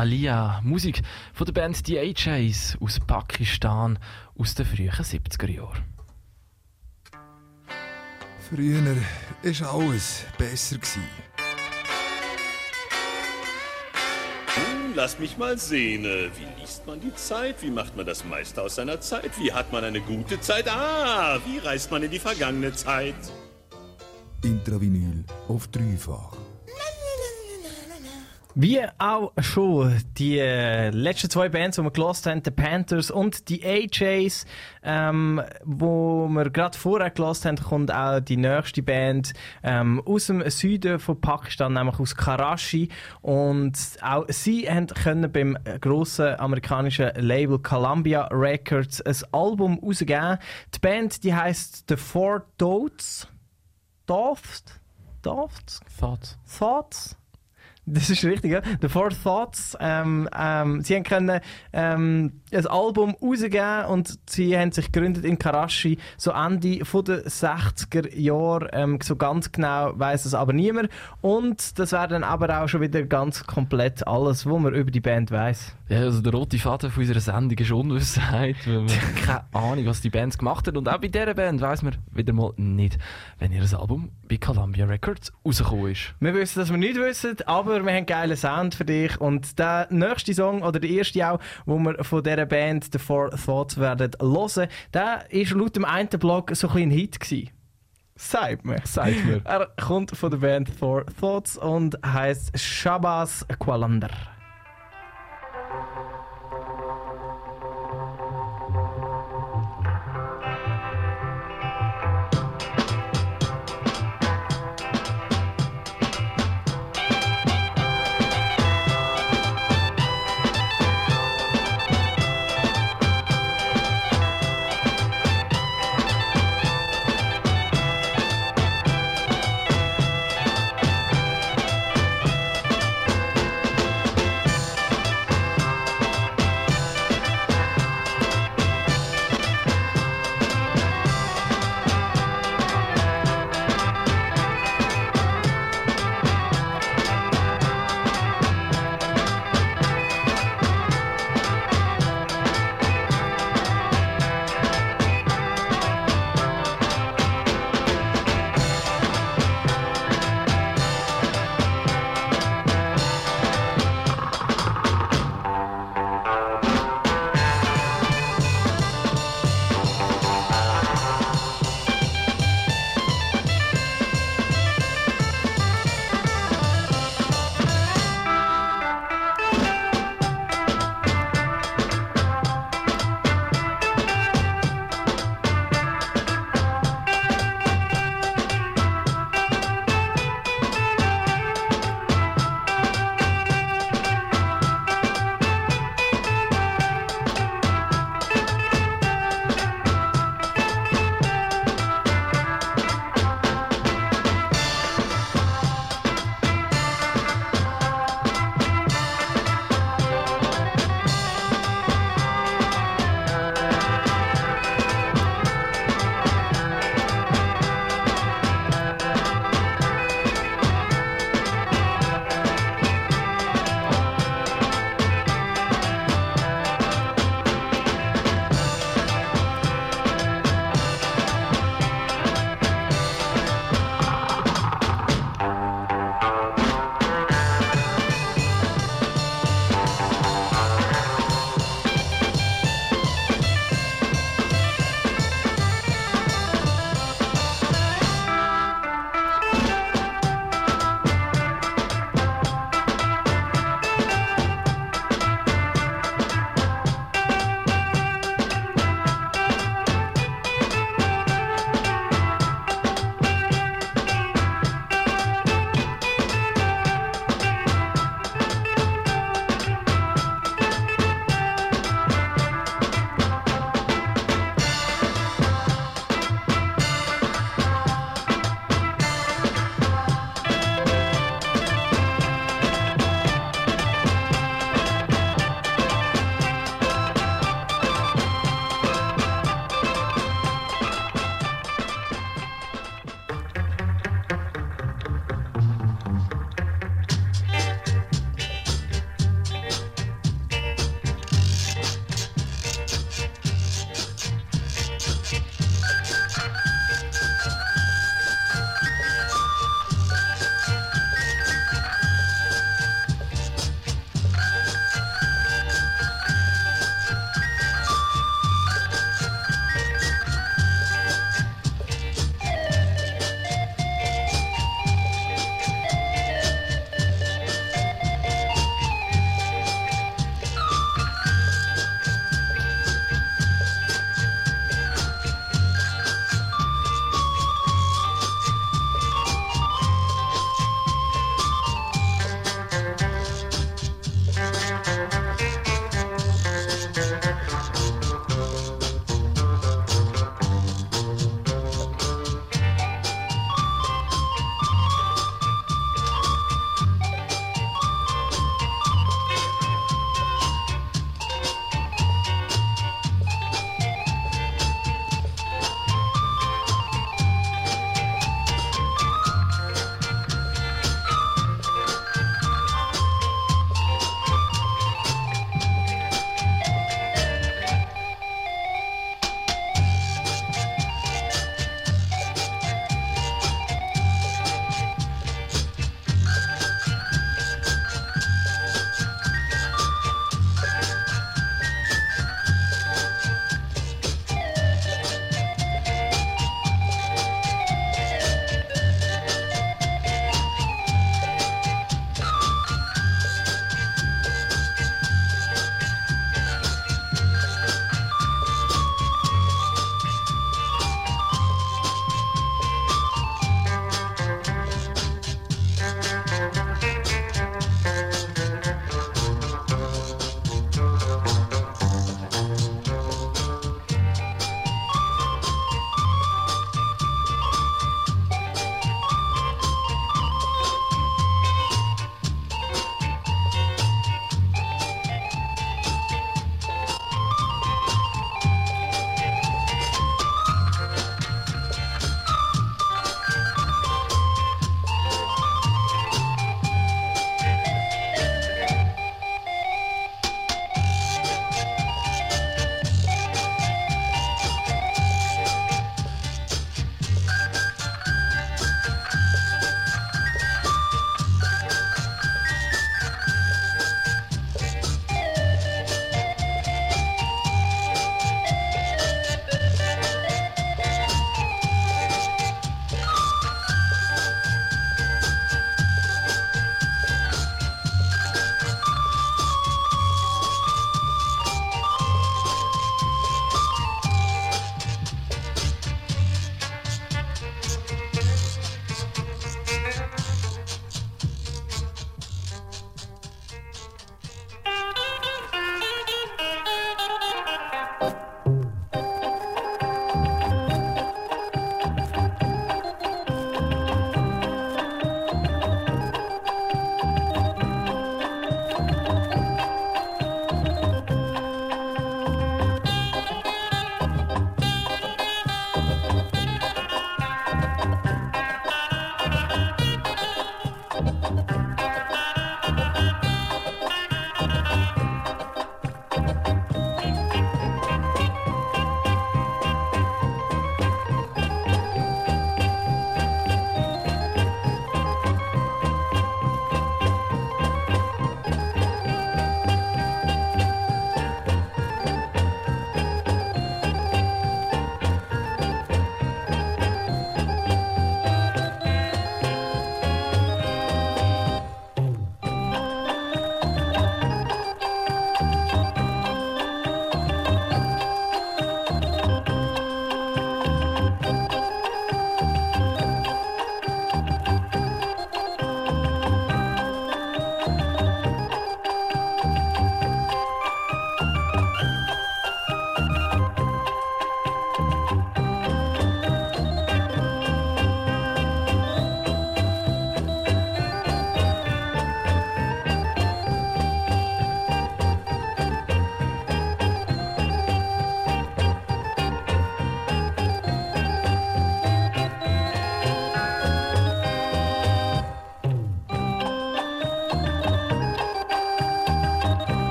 Dachi Walia. Musik von der Band The AJs aus Pakistan aus den frühen 70er Jahren. Früher war alles besser. Gewesen. Hm, Lass mich mal sehen. äh, Wie liest man die Zeit? Wie macht man das meiste aus seiner Zeit? Wie hat man eine gute Zeit? Ah, wie reist man in die vergangene Zeit? Intravinyl auf dreifach. Wie auch schon die äh, letzten zwei Bands, die wir gelost haben, die Panthers und die AJs, ähm, wo wir gerade vorher gelost haben, kommt auch die nächste Band ähm, aus dem Süden von Pakistan, nämlich aus Karachi. Und auch sie haben können beim grossen amerikanischen Label Columbia Records ein Album rausgeben. Die Band, die heißt The Four Dots. Dots? Dots? Thoughts. Thoughts? Das ist richtig, ja. The Four Thoughts. Ähm, ähm, sie haben können, ähm, ein Album rausgeben und sie haben sich gegründet in Karachi, so Ende von den 60er Jahren. Ähm, so ganz genau weiß es aber niemand. Und das wäre dann aber auch schon wieder ganz komplett alles, was man über die Band weiß. Ja, also der rote Faden von unserer Sendung ist Unwissenheit, weil haben keine Ahnung, was die Bands gemacht haben. Und auch bei dieser Band weiss man wieder mal nicht, wenn ihr Album bei Columbia Records rausgekommen ist. Wir wissen, dass wir nicht wissen, aber wir haben einen geilen Sound für dich. Und der nächste Song, oder der erste auch, wo wir von dieser Band, The Four Thoughts, werden hören, der ist laut dem einen Blog so ein ein Hit gewesen. Sagt mir. Sagt mir. Er kommt von der Band Four Thoughts und heißt Shabazz Qualander.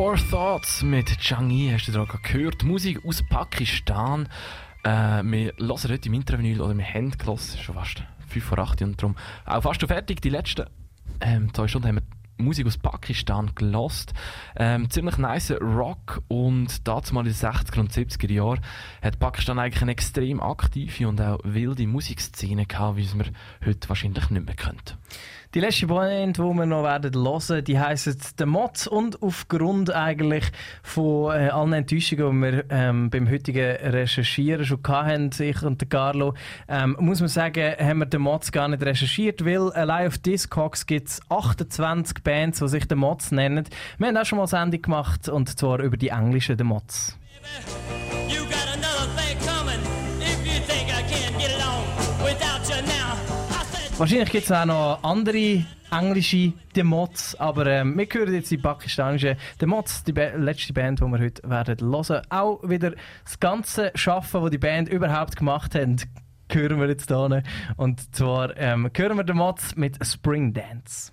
Four Thoughts mit Changi hast du gerade gehört. Musik aus Pakistan. Äh, wir hören heute im Intravenül, oder wir haben gehört, schon fast 5 vor 8 und darum auch fast fertig. Die letzten ähm, zwei Stunden haben wir Musik aus Pakistan gelost. Ähm, ziemlich nice Rock und dazu mal in den 60er und 70er Jahren hat Pakistan eigentlich eine extrem aktive und auch wilde Musikszene gehabt, wie es wir heute wahrscheinlich nicht mehr könnte. Die letzte Band, die wir noch werden hören, die heisst «The Mods» und aufgrund eigentlich von äh, allen Enttäuschungen, die wir ähm, beim heutigen Recherchieren schon hatten, ich und der Carlo, ähm, muss man sagen, haben wir «The Mods» gar nicht recherchiert, weil allein auf Discogs gibt es 28 Bands, die sich «The Mods» nennen. Wir haben auch schon mal eine Sendung gemacht, und zwar über die englischen «The Mods». You Wahrscheinlich gibt es auch noch andere englische Demots, aber ähm, wir hören jetzt die pakistanischen Demots, die ba letzte Band, die wir heute werden hören. Auch wieder das ganze Schaffen, das die Band überhaupt gemacht hat, hören wir jetzt hier. Und zwar ähm, hören wir Demots mit Spring Dance.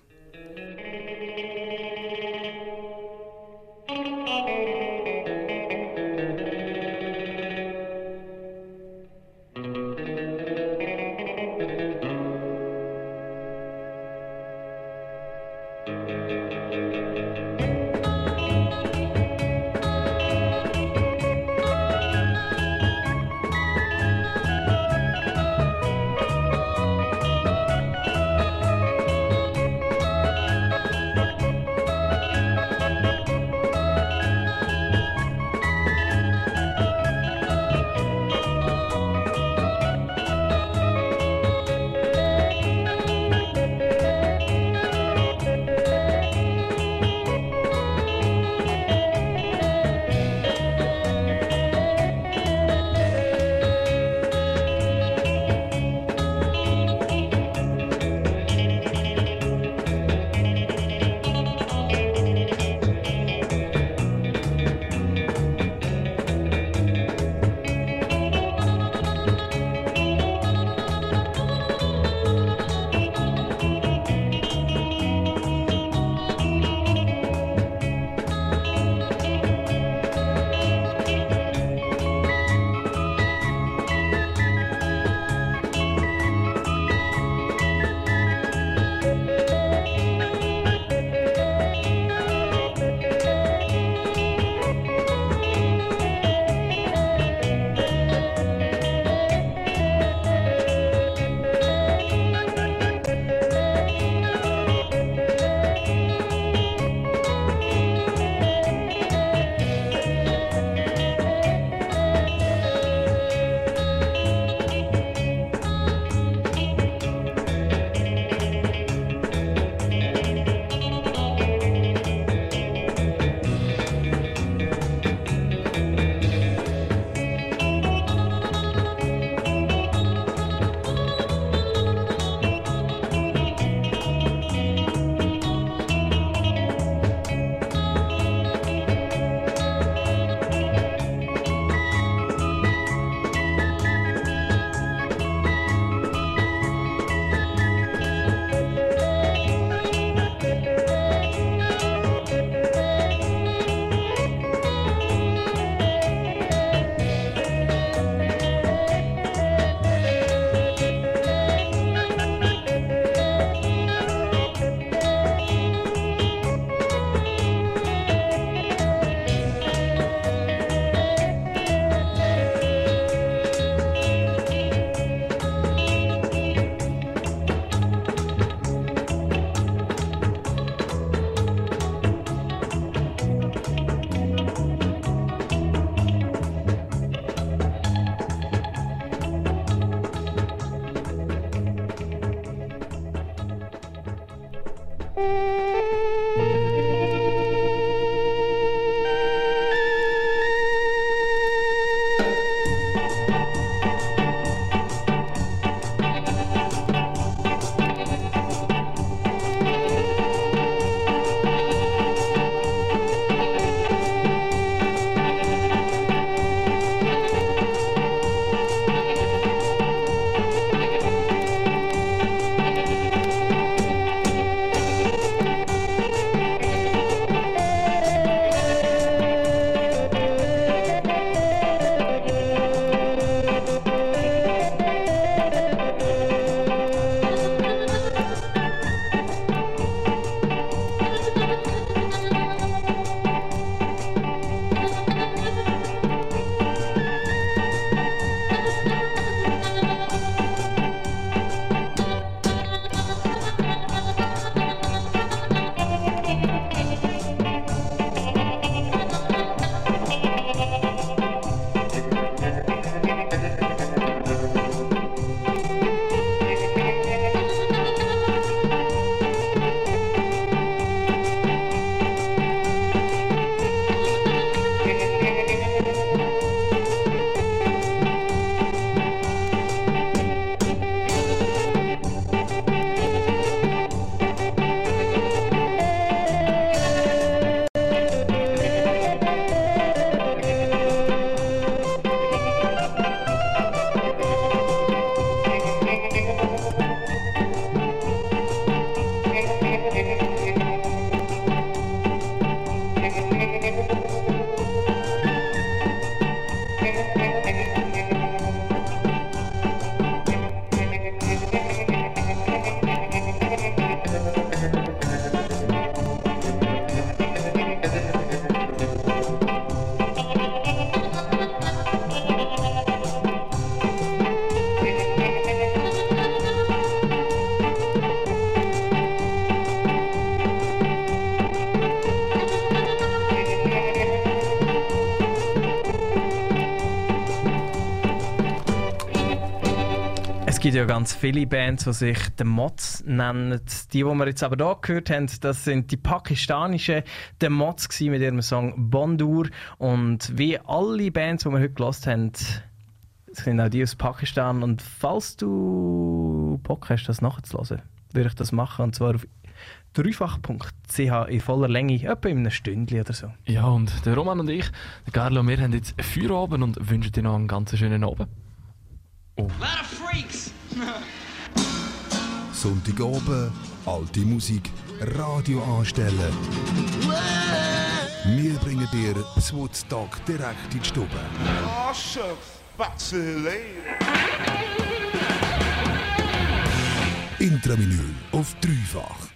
Ja ganz viele Bands, die sich The Mods nennen. Die, die wir jetzt aber hier gehört haben, das sind die pakistanischen The Mods mit ihrem Song Bondur. Und wie alle Bands, die wir heute gehört haben, sind auch die aus Pakistan. Und falls du Bock hast, das nachzuhören, würde ich das machen. Und zwar auf dreifach.ch in voller Länge, etwa in einem Stündchen oder so. Ja, und der Roman und ich, der Carlo, wir haben jetzt Feierabend und wünschen dir noch einen ganz schönen Abend. Sonntagabend, alte Musik, Radio anstellen. Wir bringen dir das Woodstock direkt in die Stube. Oh, shucks. Intravinyl auf dreifach.